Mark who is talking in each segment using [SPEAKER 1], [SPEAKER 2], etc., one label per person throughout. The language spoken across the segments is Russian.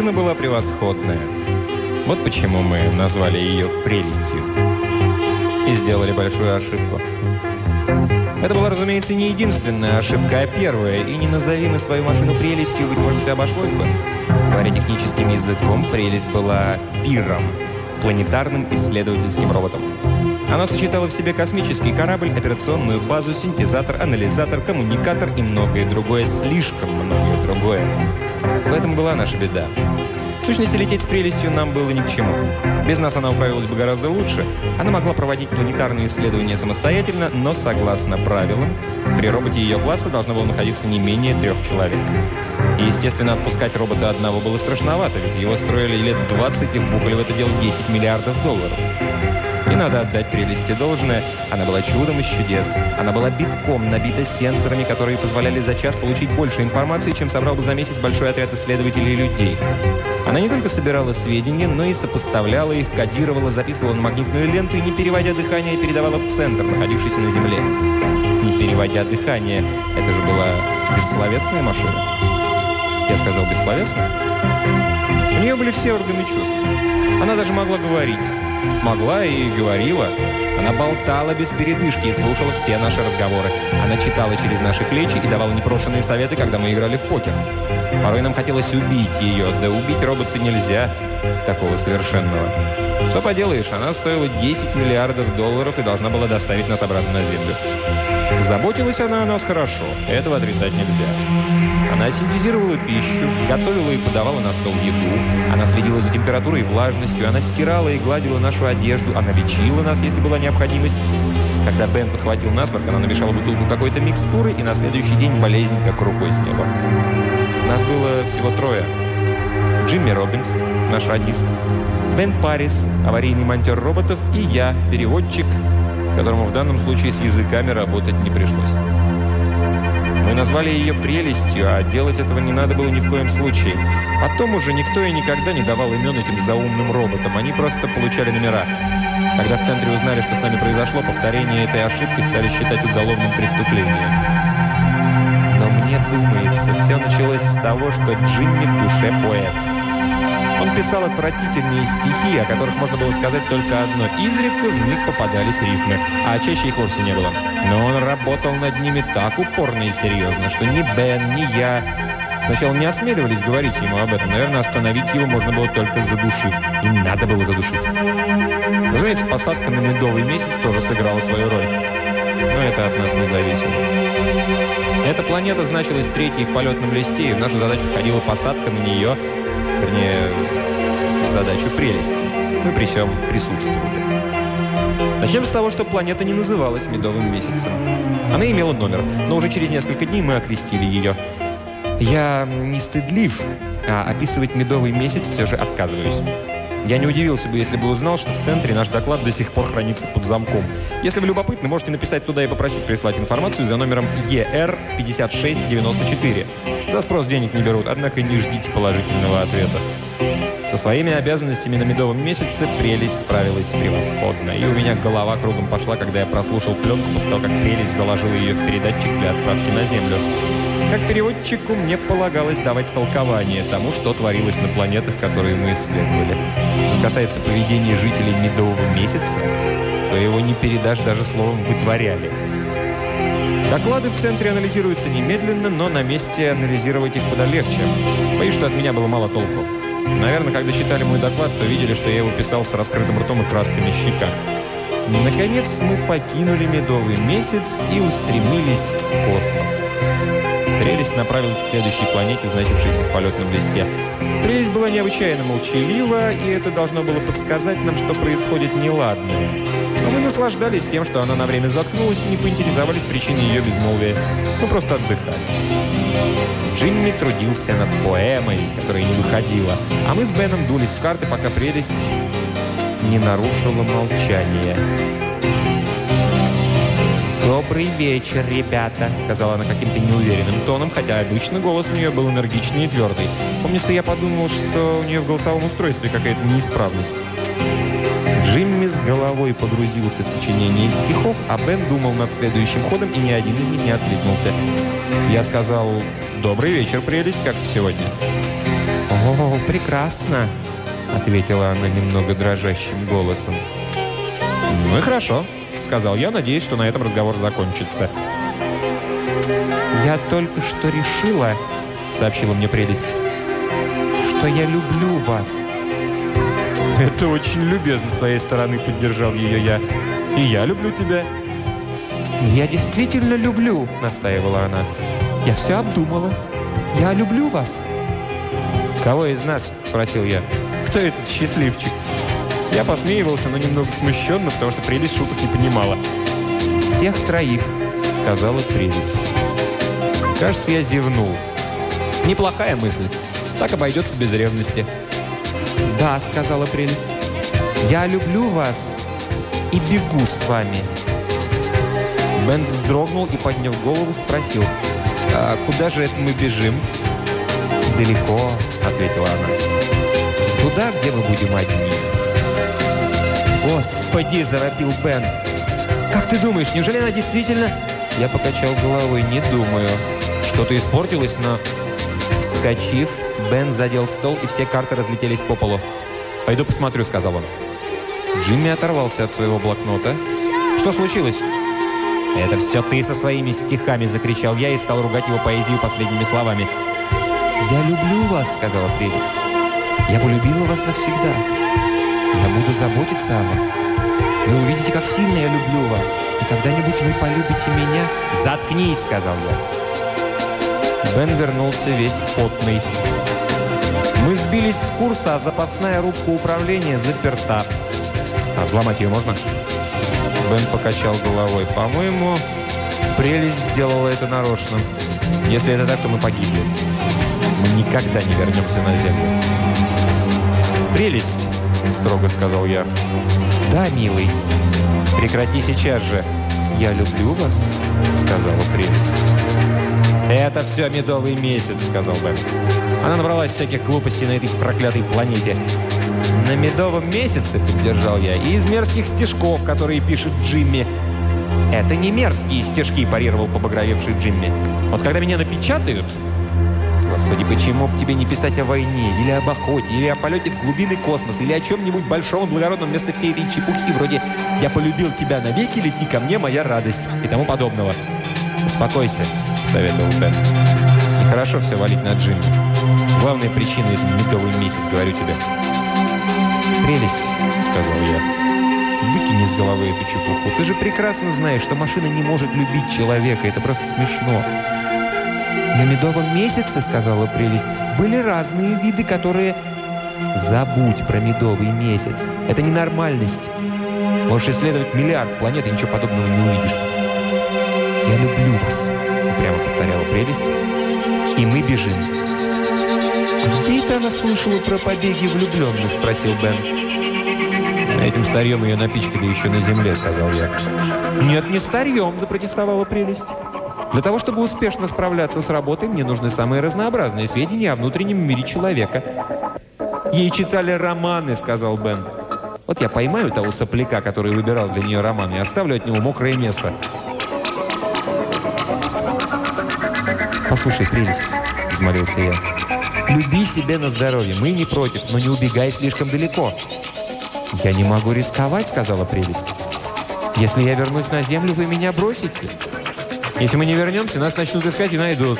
[SPEAKER 1] Машина была превосходная. Вот почему мы назвали ее «прелестью». И сделали большую ошибку. Это была, разумеется, не единственная ошибка, а первая. И не назови мы свою машину прелестью, быть может, все обошлось бы. Говоря техническим языком, прелесть была пиром, планетарным исследовательским роботом. Она сочетала в себе космический корабль, операционную базу, синтезатор, анализатор, коммуникатор и многое другое, слишком многое другое. В этом была наша беда. В сущности, лететь с прелестью нам было ни к чему. Без нас она управилась бы гораздо лучше. Она могла проводить планетарные исследования самостоятельно, но согласно правилам, при роботе ее класса должно было находиться не менее трех человек. И, естественно, отпускать робота одного было страшновато, ведь его строили лет 20 и вбухали в это дело 10 миллиардов долларов. И надо отдать прелести должное. Она была чудом из чудес. Она была битком набита сенсорами, которые позволяли за час получить больше информации, чем собрал бы за месяц большой отряд исследователей и людей. Она не только собирала сведения, но и сопоставляла их, кодировала, записывала на магнитную ленту и, не переводя дыхание, передавала в центр, находившийся на Земле. Не переводя дыхание, это же была бессловесная машина. Я сказал бессловесная? У нее были все органы чувств. Она даже могла говорить. Могла и говорила. Она болтала без передышки и слушала все наши разговоры. Она читала через наши плечи и давала непрошенные советы, когда мы играли в покер. Порой нам хотелось убить ее, да убить робота нельзя, такого совершенного. Что поделаешь, она стоила 10 миллиардов долларов и должна была доставить нас обратно на Землю. Заботилась она о нас хорошо, этого отрицать нельзя. Она синтезировала пищу, готовила и подавала на стол еду. Она следила за температурой и влажностью. Она стирала и гладила нашу одежду. Она лечила нас, если была необходимость. Когда Бен подхватил насморк, она намешала бутылку какой-то микстуры, и на следующий день болезнь как рукой сняло. Нас было всего трое. Джимми Робинс, наш радист, Бен Парис, аварийный монтер роботов, и я, переводчик, которому в данном случае с языками работать не пришлось. Мы назвали ее прелестью, а делать этого не надо было ни в коем случае. Потом уже никто и никогда не давал имен этим заумным роботам, они просто получали номера. Когда в центре узнали, что с нами произошло, повторение этой ошибки стали считать уголовным преступлением. Думается, все началось с того, что Джимми в душе поэт. Он писал отвратительные стихи, о которых можно было сказать только одно. Изредка в них попадались рифмы, а чаще их вовсе не было. Но он работал над ними так упорно и серьезно, что ни Бен, ни я сначала не осмеливались говорить ему об этом. Наверное, остановить его можно было только задушив. И надо было задушить. Разумеется, посадка на медовый месяц тоже сыграла свою роль. Но это от нас не зависело. Эта планета значилась третьей в полетном листе, и в нашу задачу входила посадка на нее – вернее, задачу прелести. Мы при всем присутствовали. Начнем с того, что планета не называлась Медовым месяцем. Она имела номер, но уже через несколько дней мы окрестили ее. Я не стыдлив, а описывать Медовый месяц все же отказываюсь. Я не удивился бы, если бы узнал, что в центре наш доклад до сих пор хранится под замком. Если вы любопытны, можете написать туда и попросить прислать информацию за номером ER5694. За спрос денег не берут, однако не ждите положительного ответа. Со своими обязанностями на медовом месяце прелесть справилась превосходно. И у меня голова кругом пошла, когда я прослушал пленку после того, как прелесть заложила ее в передатчик для отправки на Землю. Как переводчику мне полагалось давать толкование тому, что творилось на планетах, которые мы исследовали. Что касается поведения жителей Медового месяца, то его не передашь даже словом «вытворяли». Доклады в центре анализируются немедленно, но на месте анализировать их куда легче. Боюсь, что от меня было мало толку. Наверное, когда читали мой доклад, то видели, что я его писал с раскрытым ртом и красками в щеках. Наконец мы покинули медовый месяц и устремились в космос. Прелесть направилась к следующей планете, значившейся в полетном листе. Прелесть была необычайно молчалива, и это должно было подсказать нам, что происходит неладное. Но мы наслаждались тем, что она на время заткнулась и не поинтересовались причиной ее безмолвия. Мы просто отдыхали. Джимми трудился над поэмой, которая не выходила, а мы с Беном дулись в карты, пока прелесть не нарушила молчание. «Добрый вечер, ребята», — сказала она каким-то неуверенным тоном, хотя обычно голос у нее был энергичный и твердый. Помнится, я подумал, что у нее в голосовом устройстве какая-то неисправность. Джимми с головой погрузился в сочинение стихов, а Бен думал над следующим ходом, и ни один из них не откликнулся. Я сказал «Добрый вечер, прелесть, как сегодня?» «О, прекрасно!» – ответила она немного дрожащим голосом. «Ну и хорошо», – сказал я, надеясь, что на этом разговор закончится. «Я только что решила», – сообщила мне прелесть, – «что я люблю вас». «Это очень любезно с твоей стороны», – поддержал ее я. «И я люблю тебя». «Я действительно люблю», – настаивала она. «Я все обдумала. Я люблю вас». «Кого из нас?» – спросил я. «Кто этот счастливчик?» Я посмеивался, но немного смущенно, потому что прелесть шуток не понимала. «Всех троих», – сказала прелесть. Кажется, я зевнул. Неплохая мысль. Так обойдется без ревности. «Да», – сказала прелесть. «Я люблю вас и бегу с вами». Бен вздрогнул и, подняв голову, спросил, «А куда же это мы бежим?» «Далеко», — ответила она. «Туда, где мы будем одни». «Господи!» – заропил Бен. «Как ты думаешь, неужели она действительно...» Я покачал головой, не думаю. Что-то испортилось, но... Вскочив, Бен задел стол, и все карты разлетелись по полу. «Пойду посмотрю», — сказал он. Джимми оторвался от своего блокнота. «Что случилось?» «Это все ты со своими стихами!» – закричал я и стал ругать его поэзию последними словами. «Я люблю вас», – сказала прелесть. «Я полюбила вас навсегда. Я буду заботиться о вас. Вы увидите, как сильно я люблю вас. И когда-нибудь вы полюбите меня». «Заткнись», – сказал я. Бен вернулся весь потный. Мы сбились с курса, а запасная рубка управления заперта. А взломать ее можно? Бен покачал головой. По-моему, прелесть сделала это нарочно. Если это так, то мы погибли. Мы никогда не вернемся на Землю. «Прелесть!» – строго сказал я. «Да, милый. Прекрати сейчас же. Я люблю вас», – сказала прелесть. «Это все медовый месяц», – сказал Бен. Она набралась всяких глупостей на этой проклятой планете. «На медовом месяце», – поддержал я, – «и из мерзких стишков, которые пишет Джимми». «Это не мерзкие стишки», – парировал побагровевший Джимми. «Вот когда меня напечатают...» Господи, почему бы тебе не писать о войне, или об охоте, или о полете в глубины космоса, или о чем-нибудь большом благородном вместо всей этой чепухи, вроде «Я полюбил тебя навеки, лети ко мне, моя радость» и тому подобного. «Успокойся», — советовал Бен. «Нехорошо все валить на Джимми. Главная причина – это медовый месяц, говорю тебе». «Прелесть», — сказал я. «Выкини с головы эту чепуху. Ты же прекрасно знаешь, что машина не может любить человека. Это просто смешно». «На медовом месяце, — сказала прелесть, — были разные виды, которые...» «Забудь про медовый месяц. Это ненормальность. Можешь исследовать миллиард планет, и ничего подобного не увидишь». «Я люблю вас», — прямо повторяла прелесть. «И мы бежим». «А где это она слышала про побеги влюбленных?» — спросил Бен. «Этим старьем ее напичкали еще на земле», — сказал я. «Нет, не старьем», — запротестовала прелесть. Для того, чтобы успешно справляться с работой, мне нужны самые разнообразные сведения о внутреннем мире человека. «Ей читали романы», — сказал Бен. «Вот я поймаю того сопляка, который выбирал для нее роман, и оставлю от него мокрое место». «Послушай, прелесть», — взмолился я. «Люби себе на здоровье, мы не против, но не убегай слишком далеко». «Я не могу рисковать», — сказала прелесть. «Если я вернусь на землю, вы меня бросите». Если мы не вернемся, нас начнут искать и найдут».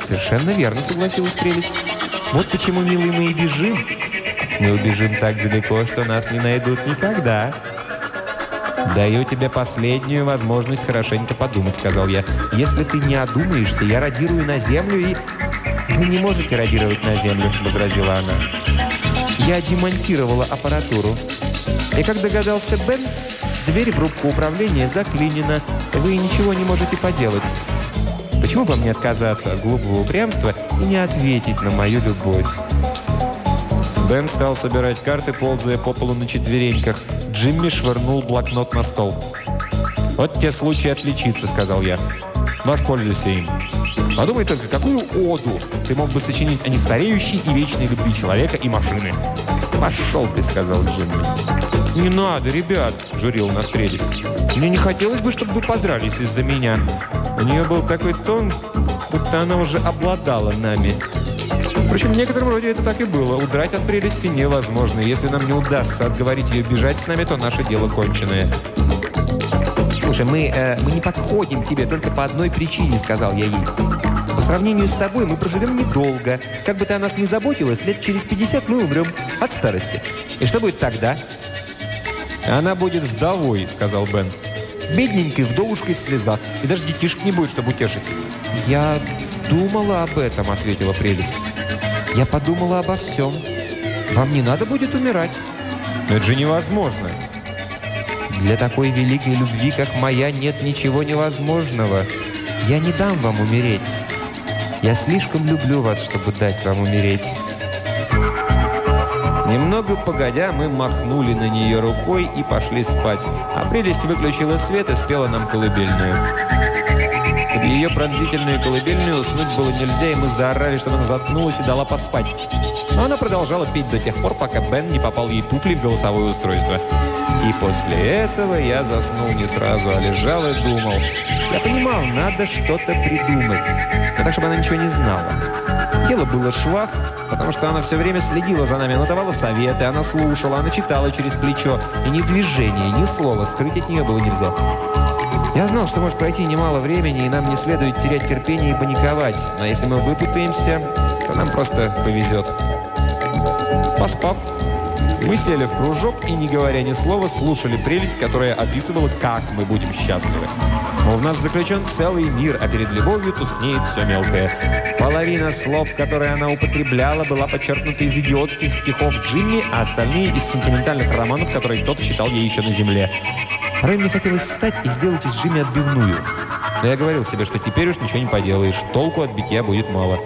[SPEAKER 1] «Совершенно верно», — согласилась прелесть. «Вот почему, милый, мы и бежим. Мы убежим так далеко, что нас не найдут никогда». «Даю тебе последнюю возможность хорошенько подумать», — сказал я. «Если ты не одумаешься, я радирую на землю и...» «Вы не можете радировать на землю», — возразила она. «Я демонтировала аппаратуру. И, как догадался Бен, дверь в рубку управления заклинена. Вы ничего не можете поделать. Почему бы мне отказаться от глупого упрямства и не ответить на мою любовь?» Бен стал собирать карты, ползая по полу на четвереньках. Джимми швырнул блокнот на стол. «Вот те случаи отличиться», — сказал я. «Воспользуйся им. Подумай только, какую оду ты мог бы сочинить о нестареющей и вечной любви человека и машины». «Пошел ты», — сказал Джимми. «Не надо, ребят», — журил нас прелесть. «Мне не хотелось бы, чтобы вы подрались из-за меня». У нее был такой тон, будто она уже обладала нами. Впрочем, в некотором роде это так и было. Удрать от прелести невозможно. Если нам не удастся отговорить ее бежать с нами, то наше дело конченое. «Слушай, мы, э, мы не подходим тебе только по одной причине», — сказал я ей. «По сравнению с тобой мы проживем недолго. Как бы ты о нас не заботилась, лет через 50 мы умрем от старости. И что будет тогда?» «Она будет вдовой», — сказал Бен. «Бедненькой вдовушкой в слезах. И даже детишек не будет, чтобы утешить». «Я думала об этом», — ответила прелесть. «Я подумала обо всем. Вам не надо будет умирать».
[SPEAKER 2] «Но это же невозможно».
[SPEAKER 1] Для такой великой любви, как моя, нет ничего невозможного. Я не дам вам умереть. Я слишком люблю вас, чтобы дать вам умереть».
[SPEAKER 2] Немного погодя, мы махнули на нее рукой и пошли спать. А прелесть выключила свет и спела нам колыбельную. Под ее пронзительную колыбельную уснуть было нельзя, и мы заорали, чтобы она заткнулась и дала поспать. Но она продолжала петь до тех пор, пока Бен не попал ей туфли в голосовое устройство. И после этого я заснул не сразу, а лежал и думал. Я понимал, надо что-то придумать. Но так, чтобы она ничего не знала. Дело было швах, потому что она все время следила за нами. Она давала советы, она слушала, она читала через плечо. И ни движения, ни слова скрыть от нее было нельзя. Я знал, что может пройти немало времени, и нам не следует терять терпение и паниковать. Но если мы выпутаемся, то нам просто повезет. Поспав, мы сели в кружок и, не говоря ни слова, слушали прелесть, которая описывала, как мы будем счастливы. Но в нас заключен целый мир, а перед любовью тускнеет все мелкое. Половина слов, которые она употребляла, была подчеркнута из идиотских стихов Джимми, а остальные из сентиментальных романов, которые тот читал ей еще на земле. Порой мне хотелось встать и сделать из Джимми отбивную. Но я говорил себе, что теперь уж ничего не поделаешь, толку от битья будет мало.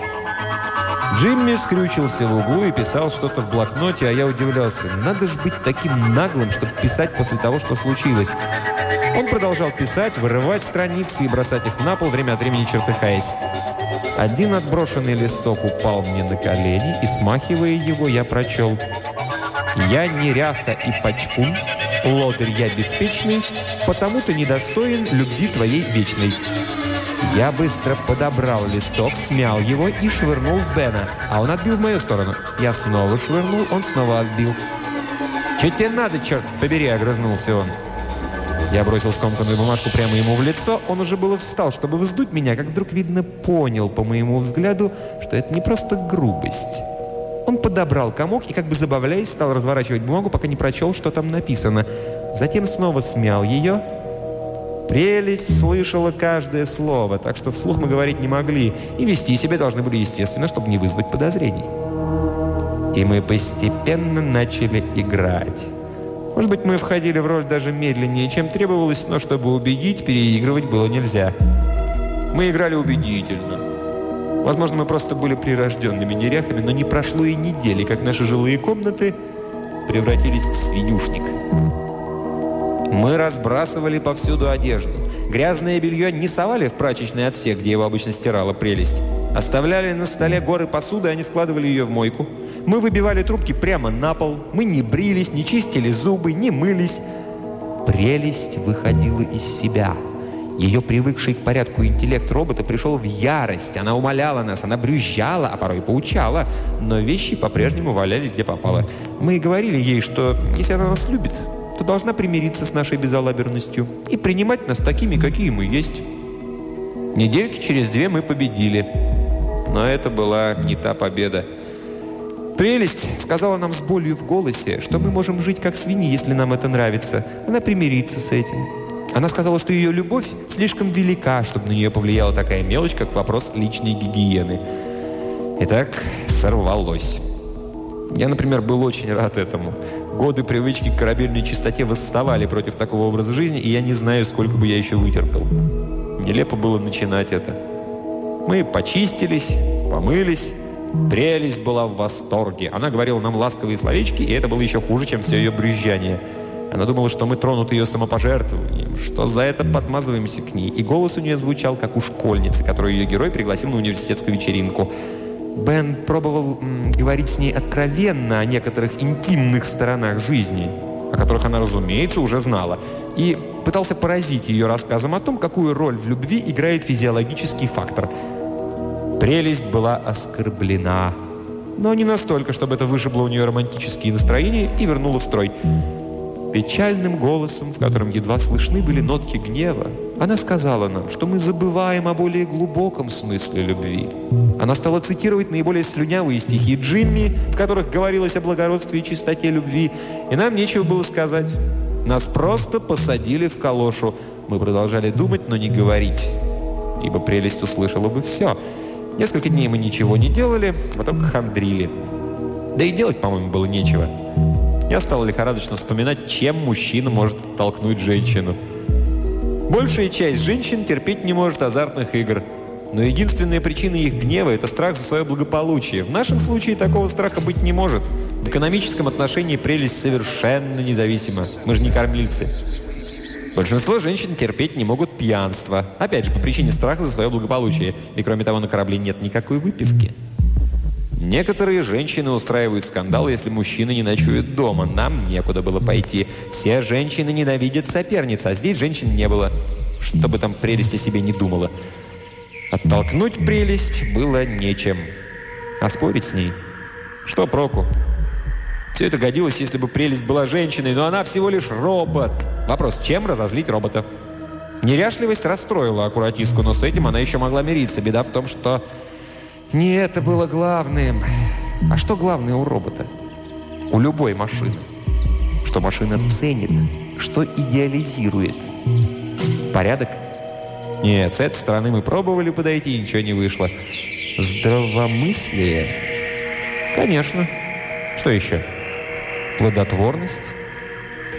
[SPEAKER 2] Джимми скрючился в углу и писал что-то в блокноте, а я удивлялся. Надо же быть таким наглым, чтобы писать после того, что случилось. Он продолжал писать, вырывать страницы и бросать их на пол, время от времени чертыхаясь. Один отброшенный листок упал мне на колени, и, смахивая его, я прочел. «Я неряха и пачкун, лодырь я беспечный, потому ты недостоин любви твоей вечной». Я быстро подобрал листок, смял его и швырнул в Бена, а он отбил в мою сторону. Я снова швырнул, он снова отбил. «Че тебе надо, черт побери?» – огрызнулся он. Я бросил скомканную бумажку прямо ему в лицо. Он уже было встал, чтобы вздуть меня, как вдруг, видно, понял по моему взгляду, что это не просто грубость. Он подобрал комок и, как бы забавляясь, стал разворачивать бумагу, пока не прочел, что там написано. Затем снова смял ее – Прелесть слышала каждое слово, так что вслух мы говорить не могли, и вести себя должны были естественно, чтобы не вызвать подозрений. И мы постепенно начали играть. Может быть, мы входили в роль даже медленнее, чем требовалось, но чтобы убедить, переигрывать было нельзя. Мы играли убедительно. Возможно, мы просто были прирожденными неряхами, но не прошло и недели, как наши жилые комнаты превратились в свинюшник. Мы разбрасывали повсюду одежду. Грязное белье не совали в прачечный отсек, где его обычно стирала прелесть. Оставляли на столе горы посуды, они складывали ее в мойку. Мы выбивали трубки прямо на пол. Мы не брились, не чистили зубы, не мылись. Прелесть выходила из себя. Ее привыкший к порядку интеллект робота пришел в ярость. Она умоляла нас, она брюзжала, а порой поучала. Но вещи по-прежнему валялись где попало. Мы говорили ей, что если она нас любит, то должна примириться с нашей безалаберностью и принимать нас такими, какие мы есть. Недельки через две мы победили. Но это была не та победа. «Прелесть!» — сказала нам с болью в голосе, что мы можем жить как свиньи, если нам это нравится. Она примирится с этим. Она сказала, что ее любовь слишком велика, чтобы на нее повлияла такая мелочь, как вопрос личной гигиены. Итак, сорвалось. Я, например, был очень рад этому. Годы привычки к корабельной чистоте восставали против такого образа жизни, и я не знаю, сколько бы я еще вытерпел. Нелепо было начинать это. Мы почистились, помылись, Прелесть была в восторге. Она говорила нам ласковые словечки, и это было еще хуже, чем все ее брюзжание. Она думала, что мы тронуты ее самопожертвованием, что за это подмазываемся к ней. И голос у нее звучал, как у школьницы, которую ее герой пригласил на университетскую вечеринку – Бен пробовал говорить с ней откровенно о некоторых интимных сторонах жизни, о которых она, разумеется, уже знала, и пытался поразить ее рассказом о том, какую роль в любви играет физиологический фактор. Прелесть была оскорблена. но не настолько, чтобы это вышибло у нее романтические настроения и вернуло в строй. Печальным голосом, в котором едва слышны были нотки гнева, она сказала нам, что мы забываем о более глубоком смысле любви. Она стала цитировать наиболее слюнявые стихи Джимми, в которых говорилось о благородстве и чистоте любви, и нам нечего было сказать. Нас просто посадили в калошу. Мы продолжали думать, но не говорить, ибо прелесть услышала бы все. Несколько дней мы ничего не делали, а только хандрили. Да и делать, по-моему, было нечего. Я стал лихорадочно вспоминать, чем мужчина может толкнуть женщину. Большая часть женщин терпеть не может азартных игр. Но единственная причина их гнева – это страх за свое благополучие. В нашем случае такого страха быть не может. В экономическом отношении прелесть совершенно независима. Мы же не кормильцы. Большинство женщин терпеть не могут пьянство. Опять же, по причине страха за свое благополучие. И кроме того, на корабле нет никакой выпивки. Некоторые женщины устраивают скандал, если мужчина не ночует дома. Нам некуда было пойти. Все женщины ненавидят соперниц, а здесь женщин не было. Чтобы там прелесть о себе не думала. Оттолкнуть прелесть было нечем. А спорить с ней? Что проку? Все это годилось, если бы прелесть была женщиной, но она всего лишь робот. Вопрос, чем разозлить робота? Неряшливость расстроила аккуратистку, но с этим она еще могла мириться. Беда в том, что не это было главным. А что главное у робота? У любой машины. Что машина ценит, что идеализирует. Порядок? Нет, с этой стороны мы пробовали подойти, и ничего не вышло. Здравомыслие? Конечно. Что еще? Плодотворность?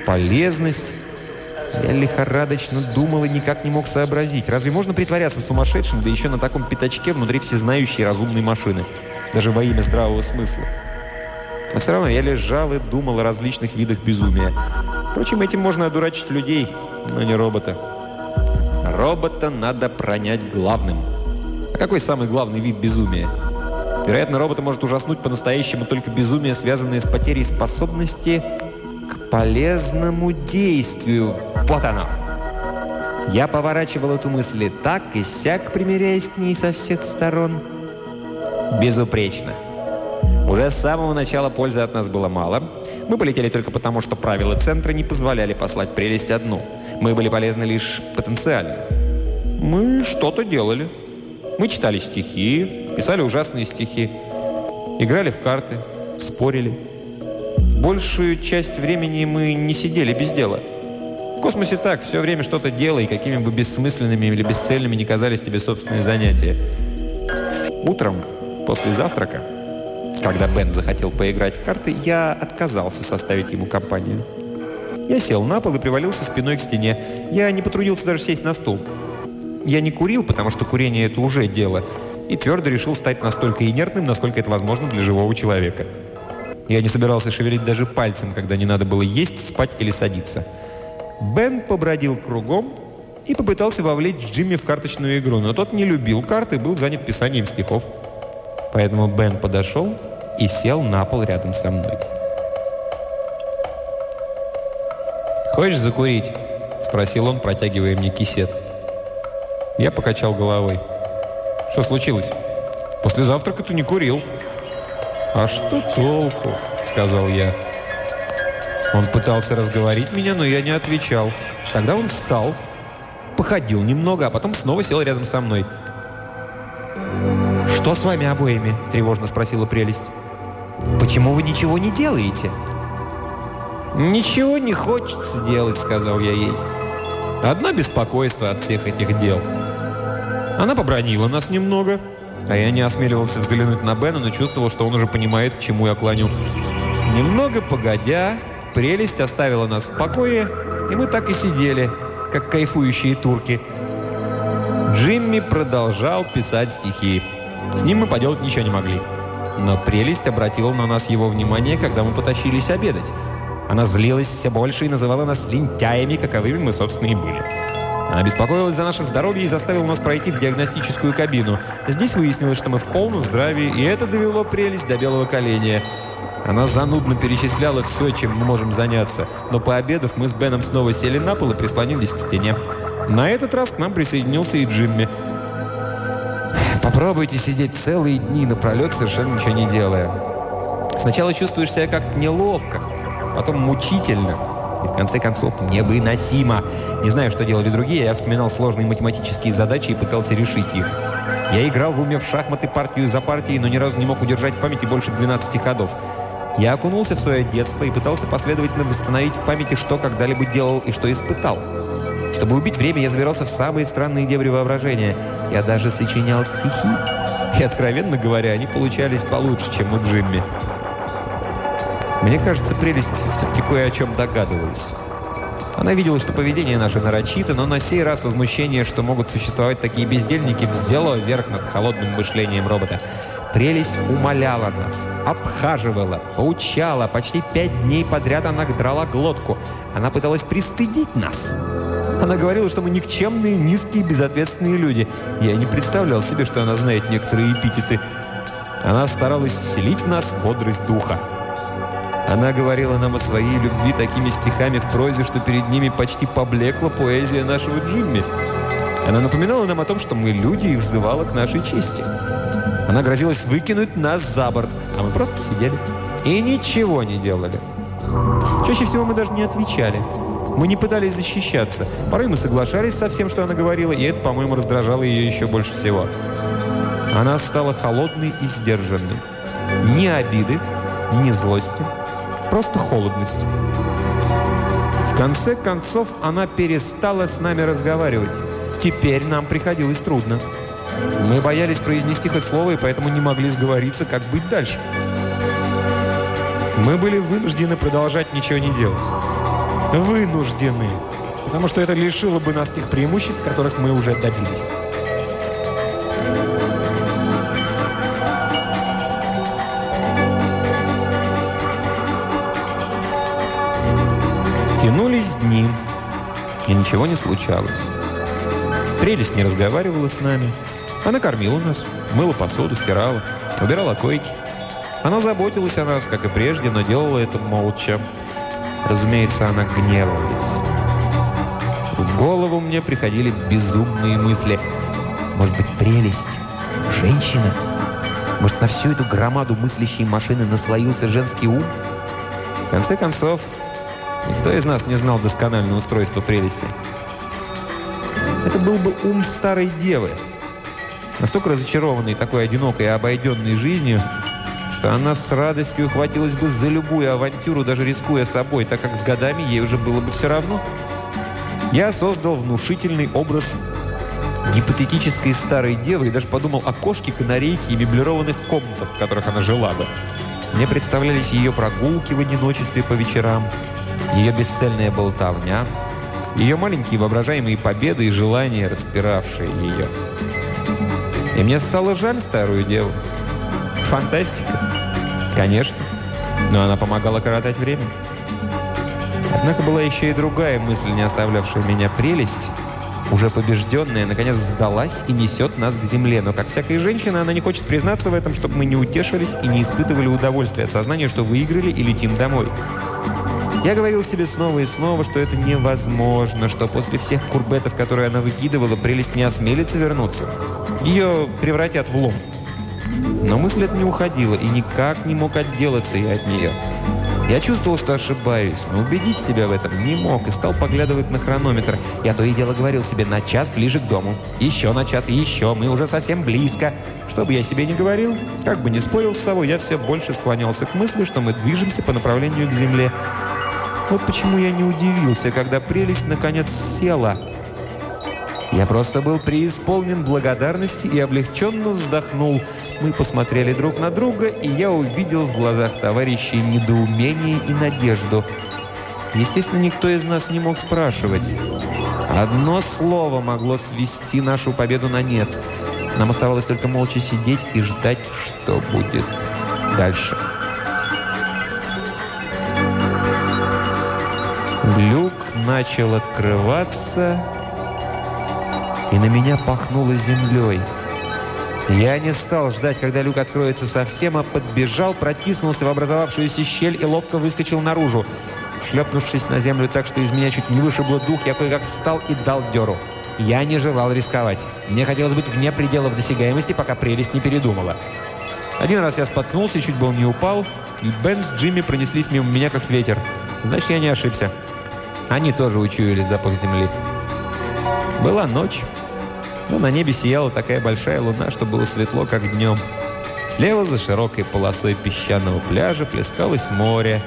[SPEAKER 2] Полезность? Я лихорадочно думал и никак не мог сообразить. Разве можно притворяться сумасшедшим, да еще на таком пятачке внутри всезнающей разумной машины? Даже во имя здравого смысла. Но все равно я лежал и думал о различных видах безумия. Впрочем, этим можно одурачить людей, но не робота. Робота надо пронять главным. А какой самый главный вид безумия? Вероятно, робота может ужаснуть по-настоящему только безумие, связанное с потерей способности к полезному действию. Вот оно. Я поворачивал эту мысль так и сяк, примеряясь к ней со всех сторон. Безупречно. Уже с самого начала пользы от нас было мало. Мы полетели только потому, что правила центра не позволяли послать прелесть одну. Мы были полезны лишь потенциально. Мы что-то делали. Мы читали стихи, писали ужасные стихи, играли в карты, спорили. Большую часть времени мы не сидели без дела. В космосе так, все время что-то делай, какими бы бессмысленными или бесцельными не казались тебе собственные занятия. Утром, после завтрака, когда Бен захотел поиграть в карты, я отказался составить ему компанию. Я сел на пол и привалился спиной к стене. Я не потрудился даже сесть на стул. Я не курил, потому что курение – это уже дело, и твердо решил стать настолько инертным, насколько это возможно для живого человека. Я не собирался шевелить даже пальцем, когда не надо было есть, спать или садиться. Бен побродил кругом и попытался вовлечь Джимми в карточную игру, но тот не любил карты и был занят писанием стихов. Поэтому Бен подошел и сел на пол рядом со мной. «Хочешь закурить?» – спросил он, протягивая мне кисет. Я покачал головой. «Что случилось?» «После завтрака ты не курил». «А что толку?» – сказал я. Он пытался разговорить меня, но я не отвечал. Тогда он встал, походил немного, а потом снова сел рядом со мной. «Что с вами обоими?» – тревожно спросила прелесть. «Почему вы ничего не делаете?» «Ничего не хочется делать», – сказал я ей. «Одно беспокойство от всех этих дел». Она побронила нас немного, а я не осмеливался взглянуть на Бена, но чувствовал, что он уже понимает, к чему я клоню. Немного погодя, Прелесть оставила нас в покое, и мы так и сидели, как кайфующие турки. Джимми продолжал писать стихи. С ним мы поделать ничего не могли. Но прелесть обратила на нас его внимание, когда мы потащились обедать. Она злилась все больше и называла нас лентяями, каковыми мы, собственно, и были. Она беспокоилась за наше здоровье и заставила нас пройти в диагностическую кабину. Здесь выяснилось, что мы в полном здравии, и это довело прелесть до белого коленя. Она занудно перечисляла все, чем мы можем заняться, но пообедав, мы с Беном снова сели на пол и прислонились к стене. На этот раз к нам присоединился и Джимми. Попробуйте сидеть целые дни напролет, совершенно ничего не делая. Сначала чувствуешь себя как-то неловко, потом мучительно, и в конце концов невыносимо. Не знаю, что делали другие, я вспоминал сложные математические задачи и пытался решить их. Я играл в уме в шахматы партию за партией, но ни разу не мог удержать в памяти больше 12 ходов. Я окунулся в свое детство и пытался последовательно восстановить в памяти, что когда-либо делал и что испытал. Чтобы убить время, я забирался в самые странные дебри воображения. Я даже сочинял стихи. И, откровенно говоря, они получались получше, чем у Джимми. Мне кажется, прелесть все-таки кое о чем догадывалась. Она видела, что поведение наше нарочито, но на сей раз возмущение, что могут существовать такие бездельники, взяло верх над холодным мышлением робота. Прелесть умоляла нас, обхаживала, поучала. Почти пять дней подряд она драла глотку. Она пыталась пристыдить нас. Она говорила, что мы никчемные, низкие, безответственные люди. Я не представлял себе, что она знает некоторые эпитеты. Она старалась вселить в нас бодрость духа. Она говорила нам о своей любви такими стихами в прозе, что перед ними почти поблекла поэзия нашего Джимми. Она напоминала нам о том, что мы люди и взывала к нашей чести. Она грозилась выкинуть нас за борт, а мы просто сидели и ничего не делали. Чаще всего мы даже не отвечали. Мы не пытались защищаться. Порой мы соглашались со всем, что она говорила, и это, по-моему, раздражало ее еще больше всего. Она стала холодной и сдержанной. Ни обиды, ни злости, Просто холодность. В конце концов, она перестала с нами разговаривать. Теперь нам приходилось трудно. Мы боялись произнести хоть слово, и поэтому не могли сговориться, как быть дальше. Мы были вынуждены продолжать ничего не делать. Вынуждены. Потому что это лишило бы нас тех преимуществ, которых мы уже добились. И ничего не случалось. Прелесть не разговаривала с нами. Она кормила нас, мыла посуду, стирала, убирала койки. Она заботилась о нас, как и прежде, но делала это молча. Разумеется, она гневалась. В голову мне приходили безумные мысли. Может быть, прелесть? Женщина? Может, на всю эту громаду мыслящей машины наслоился женский ум? В конце концов, Никто из нас не знал доскональное устройство прелести. Это был бы ум старой девы, настолько разочарованной такой одинокой и обойденной жизнью, что она с радостью ухватилась бы за любую авантюру, даже рискуя собой, так как с годами ей уже было бы все равно. Я создал внушительный образ гипотетической старой девы и даже подумал о кошке, канарейке и меблированных комнатах, в которых она жила бы. Мне представлялись ее прогулки в одиночестве по вечерам, ее бесцельная болтовня, ее маленькие воображаемые победы и желания, распиравшие ее. И мне стало жаль старую деву. Фантастика. Конечно. Но она помогала коротать время. Однако была еще и другая мысль, не оставлявшая меня прелесть. Уже побежденная, наконец сдалась и несет нас к земле. Но, как всякая женщина, она не хочет признаться в этом, чтобы мы не утешились и не испытывали удовольствия от сознания, что выиграли и летим домой. Я говорил себе снова и снова, что это невозможно, что после всех курбетов, которые она выкидывала, прелесть не осмелится вернуться. Ее превратят в лом. Но мысль эта не уходила, и никак не мог отделаться я от нее. Я чувствовал, что ошибаюсь, но убедить себя в этом не мог и стал поглядывать на хронометр. Я то и дело говорил себе на час ближе к дому. Еще на час, еще, мы уже совсем близко. Что бы я себе не говорил, как бы не спорил с собой, я все больше склонялся к мысли, что мы движемся по направлению к земле. Вот почему я не удивился, когда прелесть наконец села. Я просто был преисполнен благодарности и облегченно вздохнул. Мы посмотрели друг на друга, и я увидел в глазах товарищей недоумение и надежду. Естественно, никто из нас не мог спрашивать. Одно слово могло свести нашу победу на нет. Нам оставалось только молча сидеть и ждать, что будет дальше. Начал открываться, и на меня пахнуло землей. Я не стал ждать, когда люк откроется совсем, а подбежал, протиснулся в образовавшуюся щель и ловко выскочил наружу. Шлепнувшись на землю так, что из меня чуть не вышибло дух, я кое-как встал и дал дёру. Я не желал рисковать. Мне хотелось быть вне пределов досягаемости, пока прелесть не передумала. Один раз я споткнулся чуть был не упал, Бен с Джимми пронеслись мимо меня, как ветер. Значит, я не ошибся. Они тоже учуяли запах земли. Была ночь, но на небе сияла такая большая луна, что было светло, как днем. Слева за широкой полосой песчаного пляжа плескалось море.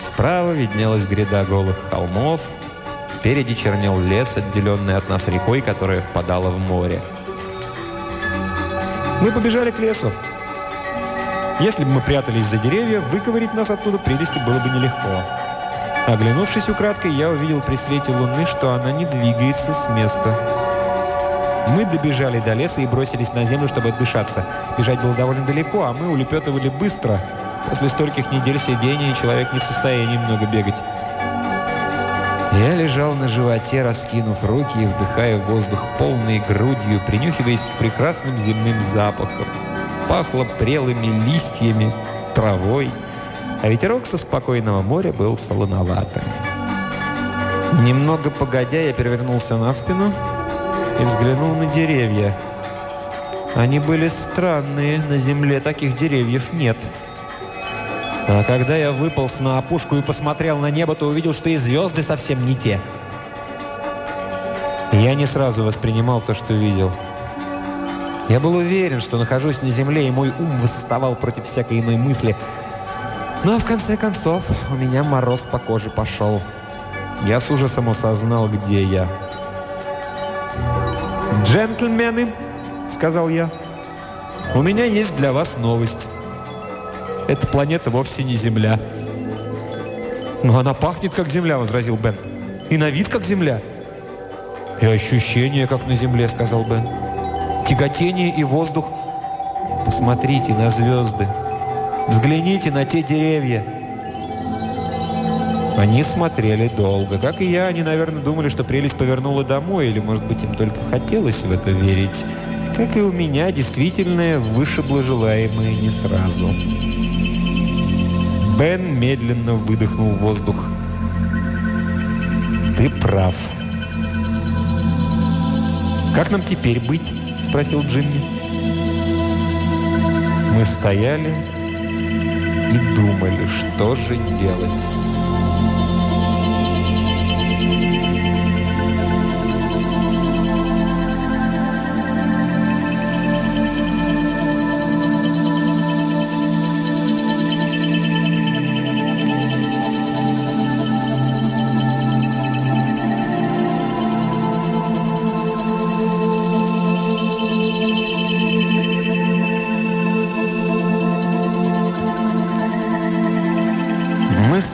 [SPEAKER 2] Справа виднелась гряда голых холмов. Спереди чернел лес, отделенный от нас рекой, которая впадала в море. Мы побежали к лесу. Если бы мы прятались за деревья, выковырить нас оттуда прелести было бы нелегко. Оглянувшись украдкой, я увидел при свете луны, что она не двигается с места. Мы добежали до леса и бросились на землю, чтобы отдышаться. Бежать было довольно далеко, а мы улепетывали быстро. После стольких недель сидения человек не в состоянии много бегать. Я лежал на животе, раскинув руки и вдыхая воздух полной грудью, принюхиваясь к прекрасным земным запахам. Пахло прелыми листьями, травой, а ветерок со спокойного моря был солоноватым. Немного погодя, я перевернулся на спину и взглянул на деревья. Они были странные, на земле таких деревьев нет. А когда я выполз на опушку и посмотрел на небо, то увидел, что и звезды совсем не те. Я не сразу воспринимал то, что видел. Я был уверен, что нахожусь на земле, и мой ум восставал против всякой иной мысли. Но в конце концов у меня мороз по коже пошел. Я с ужасом осознал, где я. «Джентльмены», — сказал я, — «у меня есть для вас новость. Эта планета вовсе не Земля». «Но она пахнет, как Земля», — возразил Бен. «И на вид, как Земля». «И ощущение, как на Земле», — сказал Бен. «Тяготение и воздух. Посмотрите на звезды. Взгляните на те деревья». Они смотрели долго. Как и я, они, наверное, думали, что прелесть повернула домой, или, может быть, им только хотелось в это верить. Как и у меня, действительное вышибло желаемое не сразу. Бен медленно выдохнул воздух. «Ты прав». «Как нам теперь быть?» – спросил Джимми. Мы стояли и думали, что же делать.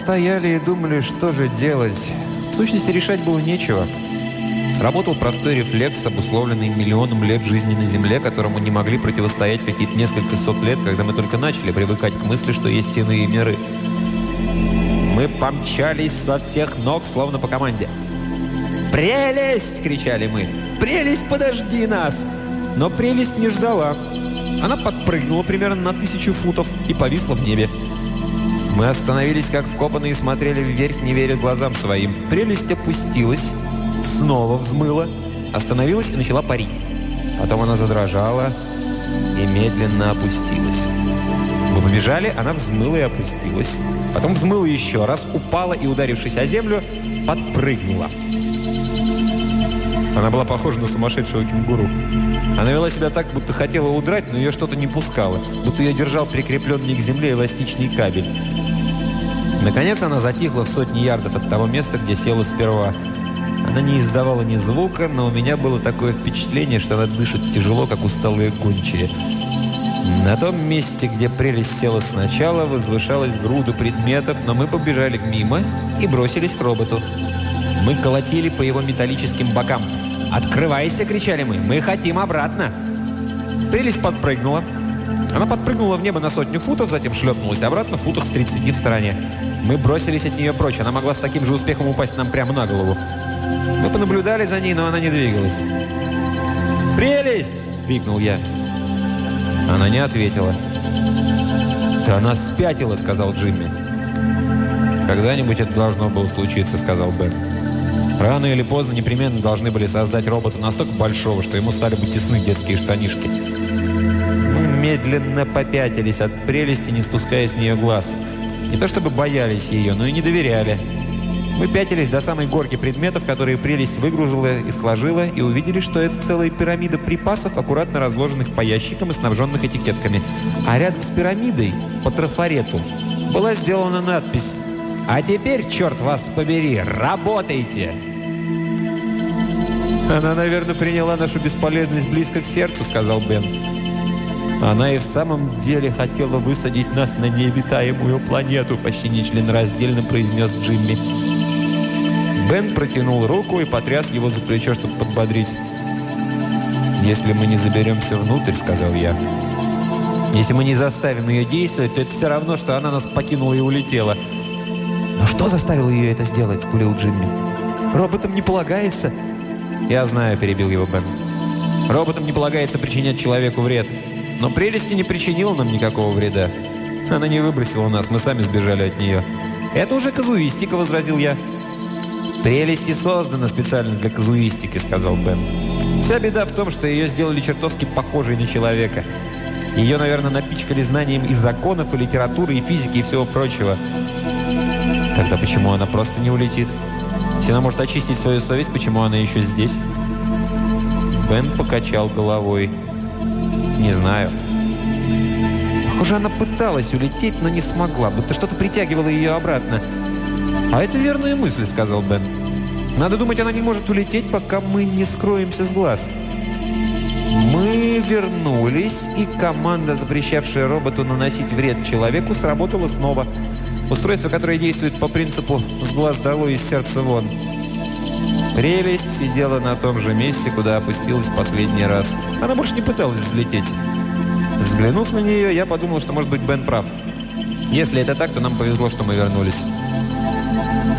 [SPEAKER 2] Стояли и думали, что же делать. В сущности, решать было нечего. Сработал простой рефлекс, обусловленный миллионом лет жизни на Земле, которому не могли противостоять какие-то несколько сот лет, когда мы только начали привыкать к мысли, что есть иные миры. Мы помчались со всех ног, словно по команде. «Прелесть!» — кричали мы. «Прелесть, подожди нас!» Но прелесть не ждала. Она подпрыгнула примерно на тысячу футов и повисла в небе. Мы остановились как вкопанные смотрели вверх, не веря глазам своим. Прелесть опустилась, снова взмыла, остановилась и начала парить. Потом она задрожала и медленно опустилась. Мы побежали, она взмыла и опустилась. Потом взмыла еще раз, упала и, ударившись о землю, подпрыгнула. Она была похожа на сумасшедшего кенгуру. Она вела себя так, будто хотела удрать, но ее что-то не пускало. Будто ее держал прикрепленный к земле эластичный кабель. Наконец она затихла в сотни ярдов от того места, где села сперва. Она не издавала ни звука, но у меня было такое впечатление, что она дышит тяжело, как усталые гончие. На том месте, где прелесть села сначала, возвышалась груда предметов, но мы побежали мимо и бросились к роботу. Мы колотили по его металлическим бокам. «Открывайся!» — кричали мы. «Мы хотим обратно!» Прелесть подпрыгнула. Она подпрыгнула в небо на сотню футов, затем шлепнулась обратно, футах в 30 в стороне. Мы бросились от нее прочь. Она могла с таким же успехом упасть нам прямо на голову. Мы понаблюдали за ней, но она не двигалась. «Прелесть!» — крикнул я. Она не ответила. «Да она спятила», — сказал Джимми. «Когда-нибудь это должно было случиться», — сказал Бен. Рано или поздно непременно должны были создать робота настолько большого, что ему стали бы тесны детские штанишки. Медленно попятились от прелести, не спуская с нее глаз. Не то чтобы боялись ее, но и не доверяли. Мы пятились до самой горки предметов, которые прелесть выгрузила и сложила, и увидели, что это целая пирамида припасов, аккуратно разложенных по ящикам и снабженных этикетками. А рядом с пирамидой, по трафарету, была сделана надпись «А теперь, черт вас побери, работайте!» «Она, наверное, приняла нашу бесполезность близко к сердцу», — сказал Бен. «Она и в самом деле хотела высадить нас на необитаемую планету», — почти нечленораздельно произнес Джимми. Бен протянул руку и потряс его за плечо, чтобы подбодрить. «Если мы не заберемся внутрь», — сказал я, — «если мы не заставим ее действовать, то это все равно, что она нас покинула и улетела». «Но что заставило ее это сделать?» — скулил Джимми. «Роботам не полагается». «Я знаю», — перебил его Бен. «Роботам не полагается причинять человеку вред. Но прелести не причинила нам никакого вреда. Она не выбросила нас, мы сами сбежали от нее». «Это уже казуистика», — возразил я. «Прелести создана специально для казуистики», — сказал Бен. «Вся беда в том, что ее сделали чертовски похожей на человека. Ее, наверное, напичкали знанием и законов, и литературы, и физики, и всего прочего. Тогда почему она просто не улетит? Если она может очистить свою совесть, почему она еще здесь?» Бен покачал головой. «Не знаю». Похоже, она пыталась улететь, но не смогла, будто что-то притягивало ее обратно. «А это верная мысль», — сказал Бен. «Надо думать, она не может улететь, пока мы не скроемся с глаз». Мы вернулись, и команда, запрещавшая роботу наносить вред человеку, сработала снова. Устройство, которое действует по принципу «с глаз долой, из сердца вон». Прелесть сидела на том же месте, куда опустилась последний раз. Она больше не пыталась взлететь. Взглянув на нее, я подумал, что, может быть, Бен прав. Если это так, то нам повезло, что мы вернулись.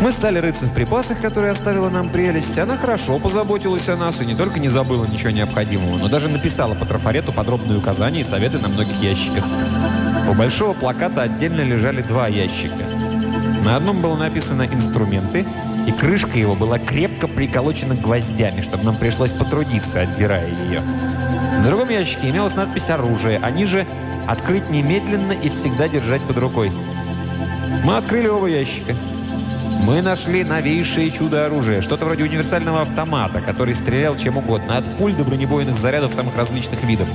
[SPEAKER 2] Мы стали рыться в припасах, которые оставила нам прелесть. Она хорошо позаботилась о нас и не только не забыла ничего необходимого, но даже написала по трафарету подробные указания и советы на многих ящиках. У большого плаката отдельно лежали два ящика. На одном было написано «Инструменты», и крышка его была крепко приколочена гвоздями, чтобы нам пришлось потрудиться, отдирая ее. На другом ящике имелась надпись «Оружие», а ниже «Открыть немедленно и всегда держать под рукой». Мы открыли оба ящика. Мы нашли новейшее чудо-оружие, что-то вроде универсального автомата, который стрелял чем угодно, от пуль до бронебойных зарядов самых различных видов.